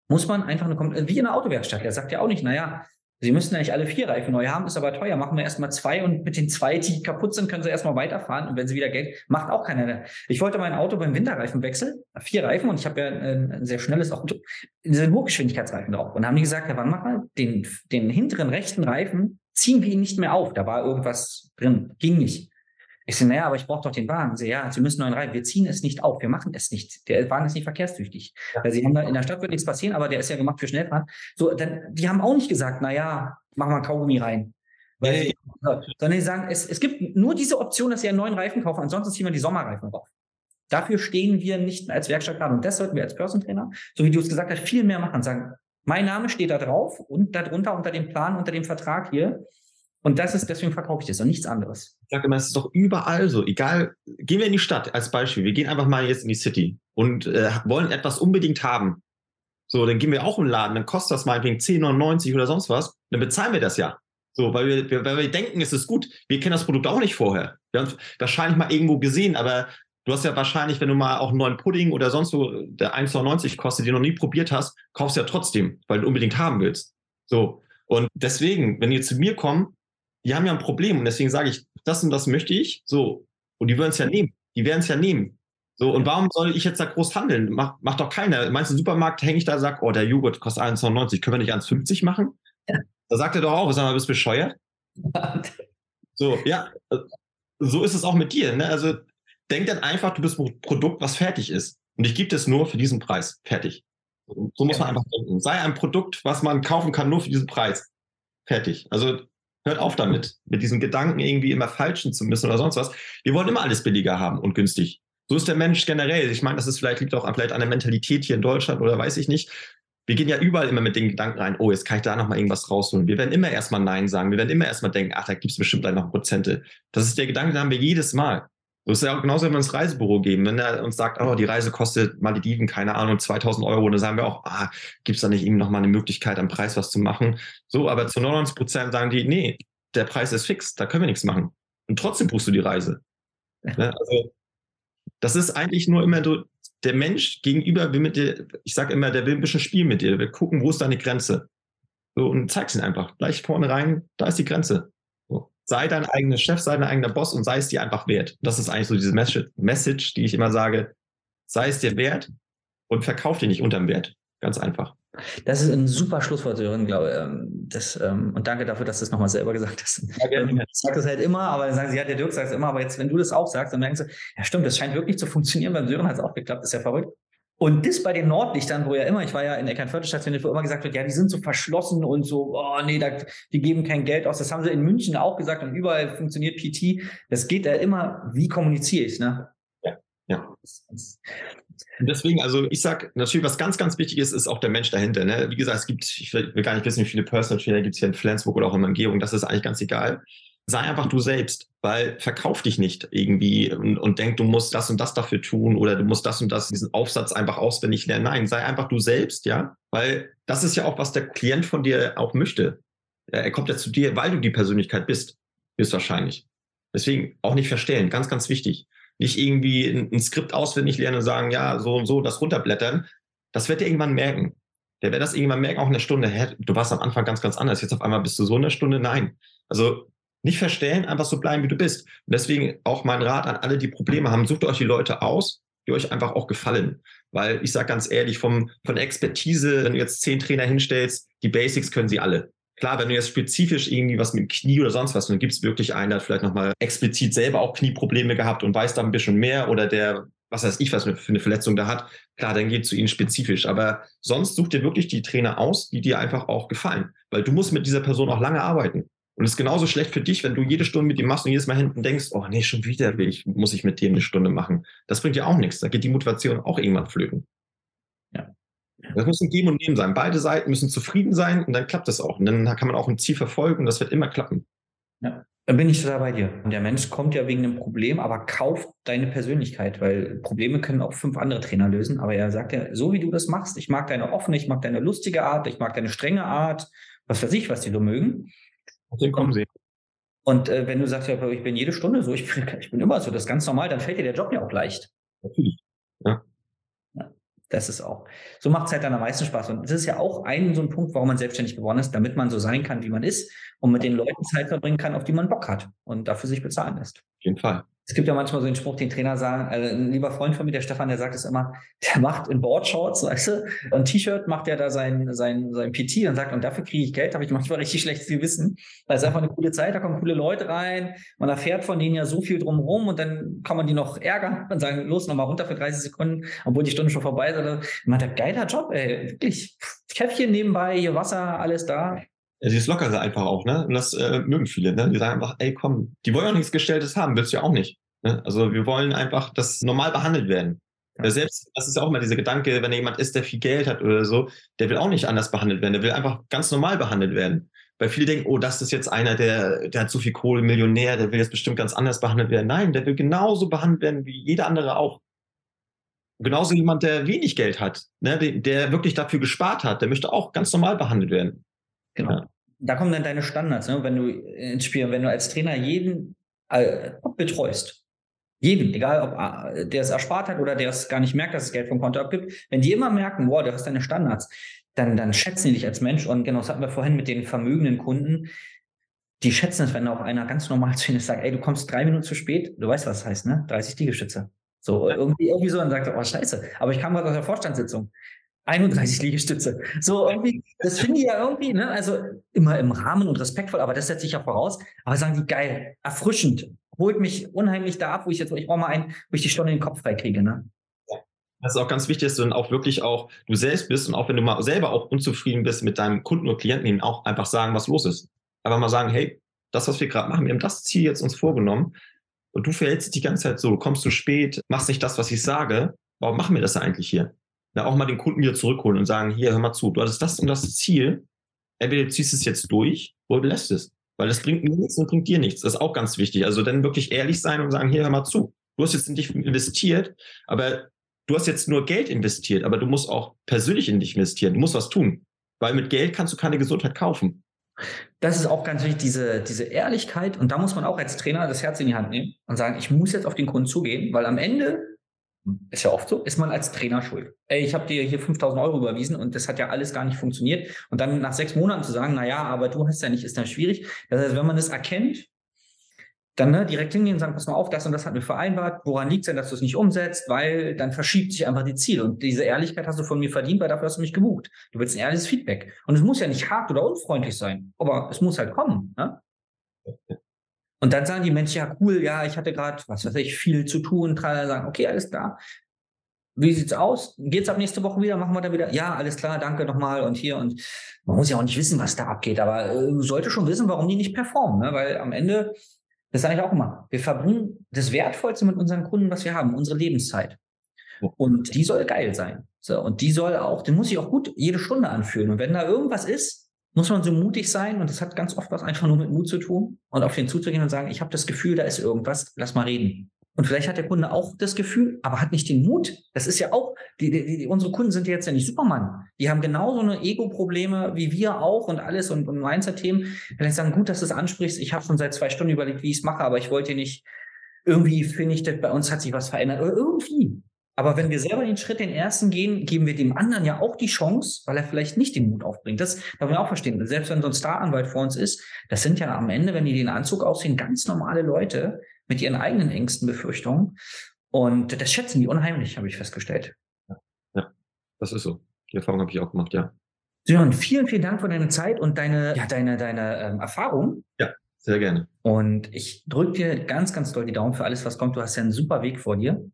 muss man einfach eine, wie in einer Autowerkstatt. Der sagt ja auch nicht, naja, Sie müssen eigentlich alle vier Reifen neu haben, ist aber teuer. Machen wir erstmal zwei und mit den zwei, die kaputt sind, können Sie erstmal weiterfahren. Und wenn Sie wieder Geld, macht auch keiner. Ich wollte mein Auto beim Winterreifen wechseln, vier Reifen und ich habe ja ein, sehr schnelles Auto, diese Hochgeschwindigkeitsreifen drauf. Und dann haben die gesagt, Herr Wannmacher, den, den hinteren rechten Reifen ziehen wir ihn nicht mehr auf. Da war irgendwas drin, ging nicht. Ich so, naja, aber ich brauche doch den Wagen. Sie, ja, Sie müssen neuen Reifen. Wir ziehen es nicht auf. Wir machen es nicht. Der Wagen ist nicht verkehrstüchdig. Ja. Weil Sie haben da, in der Stadt wird nichts passieren, aber der ist ja gemacht für Schnellfahren. So, dann, die haben auch nicht gesagt, naja, machen wir Kaugummi rein. Weil sie, sondern die sagen, es, es gibt nur diese Option, dass Sie einen neuen Reifen kaufen. Ansonsten ziehen wir die Sommerreifen drauf. Dafür stehen wir nicht als Werkstatt gerade. Und das sollten wir als Person Trainer, so wie du es gesagt hast, viel mehr machen. Sagen, mein Name steht da drauf und darunter unter dem Plan, unter dem Vertrag hier. Und das ist, deswegen verkaufe ich das und nichts anderes. Ich sage immer, es ist doch überall so. Egal, gehen wir in die Stadt als Beispiel. Wir gehen einfach mal jetzt in die City und äh, wollen etwas unbedingt haben. So, dann gehen wir auch im Laden, dann kostet das meinetwegen 10,99 oder sonst was. Dann bezahlen wir das ja. So, weil wir, weil wir denken, es ist gut. Wir kennen das Produkt auch nicht vorher. Wir haben es wahrscheinlich mal irgendwo gesehen, aber du hast ja wahrscheinlich, wenn du mal auch einen neuen Pudding oder sonst wo, der 1,99 kostet, den du noch nie probiert hast, kaufst du ja trotzdem, weil du unbedingt haben willst. So. Und deswegen, wenn ihr zu mir kommt, die haben ja ein Problem und deswegen sage ich, das und das möchte ich, so. Und die würden es ja nehmen. Die werden es ja nehmen. So, und warum soll ich jetzt da groß handeln? Macht mach doch keiner. Meinst du, Supermarkt hänge ich da, sag, oh, der Joghurt kostet 1,99, können wir nicht 1,50 machen? Ja. Da sagt er doch auch, sag mal, bist bescheuert? so, ja, so ist es auch mit dir. Ne? Also denk dann einfach, du bist ein Produkt, was fertig ist. Und ich gebe das nur für diesen Preis. Fertig. So muss ja. man einfach denken. Sei ein Produkt, was man kaufen kann, nur für diesen Preis. Fertig. Also hört auf damit, mit diesem Gedanken irgendwie immer falschen zu müssen oder sonst was. Wir wollen immer alles billiger haben und günstig. So ist der Mensch generell. Ich meine, das ist vielleicht liegt auch vielleicht an der Mentalität hier in Deutschland oder weiß ich nicht. Wir gehen ja überall immer mit den Gedanken rein, oh, jetzt kann ich da nochmal irgendwas rausholen. Wir werden immer erstmal Nein sagen. Wir werden immer erstmal denken, ach, da gibt es bestimmt noch Prozente. Das ist der Gedanke, den haben wir jedes Mal. Das ist ja auch genauso, wenn wir ins Reisebüro geben. Wenn er uns sagt, oh, die Reise kostet Malediven, keine Ahnung, 2000 Euro, dann sagen wir auch, ah, gibt es da nicht irgendwie nochmal eine Möglichkeit, am Preis was zu machen? So, aber zu 99 Prozent sagen die, nee, der Preis ist fix, da können wir nichts machen. Und trotzdem buchst du die Reise. Ne? Also, das ist eigentlich nur immer so, der Mensch gegenüber will mit dir, ich sage immer, der will ein bisschen spielen mit dir, der will gucken, wo ist deine Grenze. So, und zeig's ihn einfach. Gleich vorne rein, da ist die Grenze. Sei dein eigener Chef, sei dein eigener Boss und sei es dir einfach wert. Das ist eigentlich so diese Message, die ich immer sage. Sei es dir wert und verkauf dir nicht unterm Wert. Ganz einfach. Das ist ein super Schlusswort, Sören, glaube ich. Ähm, das, ähm, und danke dafür, dass du es nochmal selber gesagt hast. Ja, gerne. Ähm, ich sage das halt immer, aber dann sagen sie, ja, der Dirk sagt es immer, aber jetzt, wenn du das auch sagst, dann merken sie, ja stimmt, das scheint wirklich zu funktionieren. Beim Sören hat es auch geklappt, das ist ja verrückt. Und das bei den Nordlichtern, wo ja immer, ich war ja in Eckernförde stationiert, wo immer gesagt wird, ja, die sind so verschlossen und so, oh nee, da, die geben kein Geld aus. Das haben sie in München auch gesagt und überall funktioniert PT. Das geht ja immer, wie kommuniziere ich, ne? Ja, ja. Und deswegen, also ich sag natürlich, was ganz, ganz wichtig ist, ist auch der Mensch dahinter. Ne? Wie gesagt, es gibt, ich will, gar nicht wissen, wie viele Personal Trainer gibt es hier in Flensburg oder auch in der Umgebung, das ist eigentlich ganz egal. Sei einfach du selbst, weil verkauf dich nicht irgendwie und, und denk, du musst das und das dafür tun oder du musst das und das, diesen Aufsatz einfach auswendig lernen. Nein, sei einfach du selbst, ja, weil das ist ja auch, was der Klient von dir auch möchte. Er kommt ja zu dir, weil du die Persönlichkeit bist, höchstwahrscheinlich. Deswegen auch nicht verstellen, ganz, ganz wichtig nicht irgendwie ein, ein Skript auswendig lernen und sagen, ja, so und so, das runterblättern. Das wird er irgendwann merken. Der wird das irgendwann merken, auch in der Stunde. Hä, du warst am Anfang ganz, ganz anders. Jetzt auf einmal bist du so in der Stunde. Nein. Also nicht verstellen, einfach so bleiben, wie du bist. Und deswegen auch mein Rat an alle, die Probleme haben, sucht euch die Leute aus, die euch einfach auch gefallen. Weil ich sage ganz ehrlich, vom, von Expertise, wenn du jetzt zehn Trainer hinstellst, die Basics können sie alle. Klar, wenn du jetzt spezifisch irgendwie was mit dem Knie oder sonst was, dann gibt es wirklich einen, der hat vielleicht nochmal explizit selber auch Knieprobleme gehabt und weiß da ein bisschen mehr oder der, was weiß ich, was für eine Verletzung da hat. Klar, dann geht zu ihnen spezifisch. Aber sonst such dir wirklich die Trainer aus, die dir einfach auch gefallen. Weil du musst mit dieser Person auch lange arbeiten. Und es ist genauso schlecht für dich, wenn du jede Stunde mit ihm machst und jedes Mal hinten denkst, oh nee, schon wieder will ich, muss ich mit dem eine Stunde machen. Das bringt dir auch nichts. Da geht die Motivation auch irgendwann flöten. Das muss ein Geben und Nehmen sein. Beide Seiten müssen zufrieden sein und dann klappt das auch. Und dann kann man auch ein Ziel verfolgen und das wird immer klappen. Ja, da bin ich total bei dir. Und der Mensch kommt ja wegen einem Problem, aber kauft deine Persönlichkeit, weil Probleme können auch fünf andere Trainer lösen. Aber er sagt ja, so wie du das machst, ich mag deine offene, ich mag deine lustige Art, ich mag deine strenge Art, was weiß ich, was die so mögen. Den kommen sie. Und äh, wenn du sagst, ja, ich bin jede Stunde so, ich bin, ich bin immer so, das ist ganz normal, dann fällt dir der Job ja auch leicht. Natürlich. Ja. Das ist auch. So macht es halt dann am meisten Spaß. Und das ist ja auch ein so ein Punkt, warum man selbstständig geworden ist, damit man so sein kann, wie man ist und mit den Leuten Zeit verbringen kann, auf die man Bock hat und dafür sich bezahlen lässt. Auf jeden Fall. Es gibt ja manchmal so den Spruch, den Trainer sagen, also ein lieber Freund von mir, der Stefan, der sagt es immer, der macht in Boardshorts, weißt du, ein T-Shirt macht er da sein, sein, sein PT und sagt, und dafür kriege ich Geld, habe ich manchmal richtig schlechtes Gewissen. Weil es einfach eine coole Zeit, da kommen coole Leute rein, man erfährt von denen ja so viel drumherum und dann kann man die noch ärgern und sagen, los, nochmal runter für 30 Sekunden, obwohl die Stunde schon vorbei ist. Oder, man hat geiler Job, ey, wirklich. Käffchen nebenbei, hier Wasser, alles da. Ist lockere einfach auch, ne? Und das äh, mögen viele, ne? Die sagen einfach, ey, komm, die wollen auch nichts Gestelltes haben, willst du ja auch nicht. Ne? Also wir wollen einfach, dass normal behandelt werden. Ja. Selbst, das ist ja auch mal dieser Gedanke, wenn jemand ist, der viel Geld hat oder so, der will auch nicht anders behandelt werden, der will einfach ganz normal behandelt werden. Weil viele denken, oh, das ist jetzt einer, der, der hat so viel Kohle, Millionär, der will jetzt bestimmt ganz anders behandelt werden. Nein, der will genauso behandelt werden wie jeder andere auch. genauso jemand, der wenig Geld hat, ne, der, der, wirklich dafür gespart hat, der möchte auch ganz normal behandelt werden. Genau. Ja. Da kommen dann deine Standards, ne? wenn du ins Spiel, wenn du als Trainer jeden äh, betreust, jeden, egal ob äh, der es erspart hat oder der es gar nicht merkt, dass es Geld vom Konto abgibt, wenn die immer merken, wow, du hast deine Standards, dann, dann schätzen die dich als Mensch. Und genau, das hatten wir vorhin mit den vermögenden Kunden. Die schätzen es, wenn auch einer ganz normal zu ihnen sagt, ey, du kommst drei Minuten zu spät, du weißt, was das heißt, ne? 30 Liegestütze. So, irgendwie, irgendwie so, dann sagt er, oh, scheiße, aber ich kam gerade aus der Vorstandssitzung. 31 Liegestütze. So irgendwie, das finde ich ja irgendwie, ne, also immer im Rahmen und respektvoll, aber das setze ich ja voraus. Aber sagen die geil, erfrischend, holt mich unheimlich da ab, wo ich jetzt, ich brauche mal einen, wo ich die Stunde in den Kopf freikriege, ne? Das ist auch ganz wichtig, dass du dann auch wirklich auch du selbst bist und auch wenn du mal selber auch unzufrieden bist mit deinem Kunden oder Klienten, ihnen auch einfach sagen, was los ist. Einfach mal sagen, hey, das, was wir gerade machen, wir haben das Ziel jetzt uns vorgenommen und du verhältst dich die ganze Zeit so, kommst zu spät, machst nicht das, was ich sage. Warum machen wir das eigentlich hier? Ja, auch mal den Kunden wieder zurückholen und sagen, hier, hör mal zu, du hattest das und das Ziel. Entweder du ziehst es jetzt durch oder du lässt es. Weil das bringt mir nichts und bringt dir nichts. Das ist auch ganz wichtig. Also dann wirklich ehrlich sein und sagen, hier, hör mal zu. Du hast jetzt in dich investiert, aber du hast jetzt nur Geld investiert, aber du musst auch persönlich in dich investieren. Du musst was tun. Weil mit Geld kannst du keine Gesundheit kaufen. Das ist auch ganz wichtig, diese, diese Ehrlichkeit. Und da muss man auch als Trainer das Herz in die Hand nehmen und sagen, ich muss jetzt auf den Kunden zugehen, weil am Ende ist ja oft so, ist man als Trainer schuld. Ey, ich habe dir hier 5000 Euro überwiesen und das hat ja alles gar nicht funktioniert. Und dann nach sechs Monaten zu sagen, na ja, aber du hast ja nicht, ist dann schwierig. Das heißt, wenn man das erkennt, dann ne, direkt hingehen und sagen, pass mal auf, das und das hat mir vereinbart. Woran liegt es denn, dass du es nicht umsetzt? Weil dann verschiebt sich einfach die Ziele. Und diese Ehrlichkeit hast du von mir verdient, weil dafür hast du mich gebucht. Du willst ein ehrliches Feedback. Und es muss ja nicht hart oder unfreundlich sein, aber es muss halt kommen. Ne? Und dann sagen die Menschen, ja, cool, ja, ich hatte gerade, was weiß ich, viel zu tun. Tralala, sagen, okay, alles klar. Wie sieht's aus? Geht's ab nächste Woche wieder? Machen wir da wieder? Ja, alles klar, danke nochmal und hier und man muss ja auch nicht wissen, was da abgeht, aber äh, sollte schon wissen, warum die nicht performen, ne? weil am Ende das sage ich auch immer. Wir verbringen das Wertvollste mit unseren Kunden, was wir haben, unsere Lebenszeit. Und die soll geil sein. So, und die soll auch, die muss sich auch gut jede Stunde anfühlen. Und wenn da irgendwas ist, muss man so mutig sein. Und das hat ganz oft was einfach nur mit Mut zu tun. Und auf den zuzugehen und sagen, ich habe das Gefühl, da ist irgendwas, lass mal reden. Und vielleicht hat der Kunde auch das Gefühl, aber hat nicht den Mut. Das ist ja auch, die, die, unsere Kunden sind jetzt ja nicht Superman. Die haben genauso eine Ego-Probleme wie wir auch und alles und, und Mindset-Themen. Vielleicht sagen, gut, dass du es ansprichst. Ich habe schon seit zwei Stunden überlegt, wie ich es mache, aber ich wollte nicht, irgendwie finde ich, bei uns hat sich was verändert. Oder irgendwie. Aber wenn wir selber den Schritt, den ersten gehen, geben wir dem anderen ja auch die Chance, weil er vielleicht nicht den Mut aufbringt. Das darf man auch verstehen. Selbst wenn so ein Staranwalt vor uns ist, das sind ja am Ende, wenn die den Anzug aussehen, ganz normale Leute, mit ihren eigenen Ängsten, Befürchtungen. Und das schätzen die unheimlich, habe ich festgestellt. Ja, das ist so. Die Erfahrung habe ich auch gemacht, ja. Sören, vielen, vielen Dank für deine Zeit und deine, ja, deine, deine ähm, Erfahrung. Ja, sehr gerne. Und ich drücke dir ganz, ganz doll die Daumen für alles, was kommt. Du hast ja einen super Weg vor dir.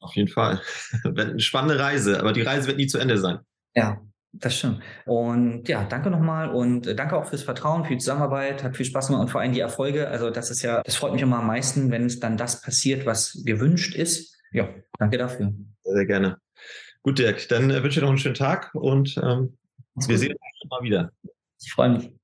Auf jeden Fall. eine spannende Reise, aber die Reise wird nie zu Ende sein. Ja, das stimmt. Und ja, danke nochmal und danke auch fürs Vertrauen, für die Zusammenarbeit, hat viel Spaß gemacht und vor allem die Erfolge. Also das ist ja, das freut mich immer am meisten, wenn es dann das passiert, was gewünscht ist. Ja, danke dafür. Sehr, sehr gerne. Gut, Dirk, dann äh, wünsche ich dir noch einen schönen Tag und ähm, wir sehen uns mal wieder. Ich freue mich.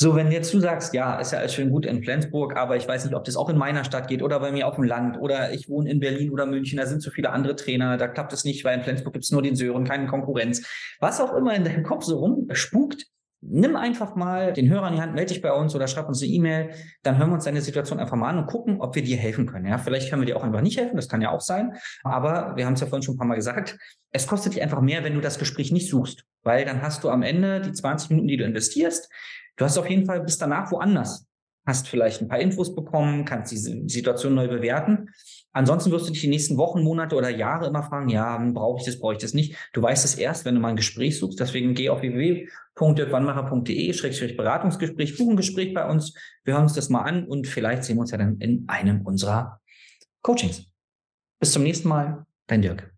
So, wenn jetzt du sagst, ja, ist ja alles schön gut in Flensburg, aber ich weiß nicht, ob das auch in meiner Stadt geht oder bei mir auf dem Land oder ich wohne in Berlin oder München, da sind so viele andere Trainer, da klappt es nicht, weil in Flensburg gibt es nur den Sören, keine Konkurrenz. Was auch immer in deinem Kopf so rumspukt, nimm einfach mal den Hörer in die Hand, melde dich bei uns oder schreib uns eine E-Mail, dann hören wir uns deine Situation einfach mal an und gucken, ob wir dir helfen können. Ja, vielleicht können wir dir auch einfach nicht helfen, das kann ja auch sein, aber wir haben es ja vorhin schon ein paar Mal gesagt, es kostet dich einfach mehr, wenn du das Gespräch nicht suchst, weil dann hast du am Ende die 20 Minuten, die du investierst, Du hast auf jeden Fall bis danach woanders. hast vielleicht ein paar Infos bekommen, kannst die Situation neu bewerten. Ansonsten wirst du dich die nächsten Wochen, Monate oder Jahre immer fragen, ja, brauche ich das, brauche ich das nicht. Du weißt es erst, wenn du mal ein Gespräch suchst. Deswegen geh auf www.dirkwannmacher.de, Beratungsgespräch, buch ein Gespräch bei uns. Wir hören uns das mal an und vielleicht sehen wir uns ja dann in einem unserer Coachings. Bis zum nächsten Mal, dein Dirk.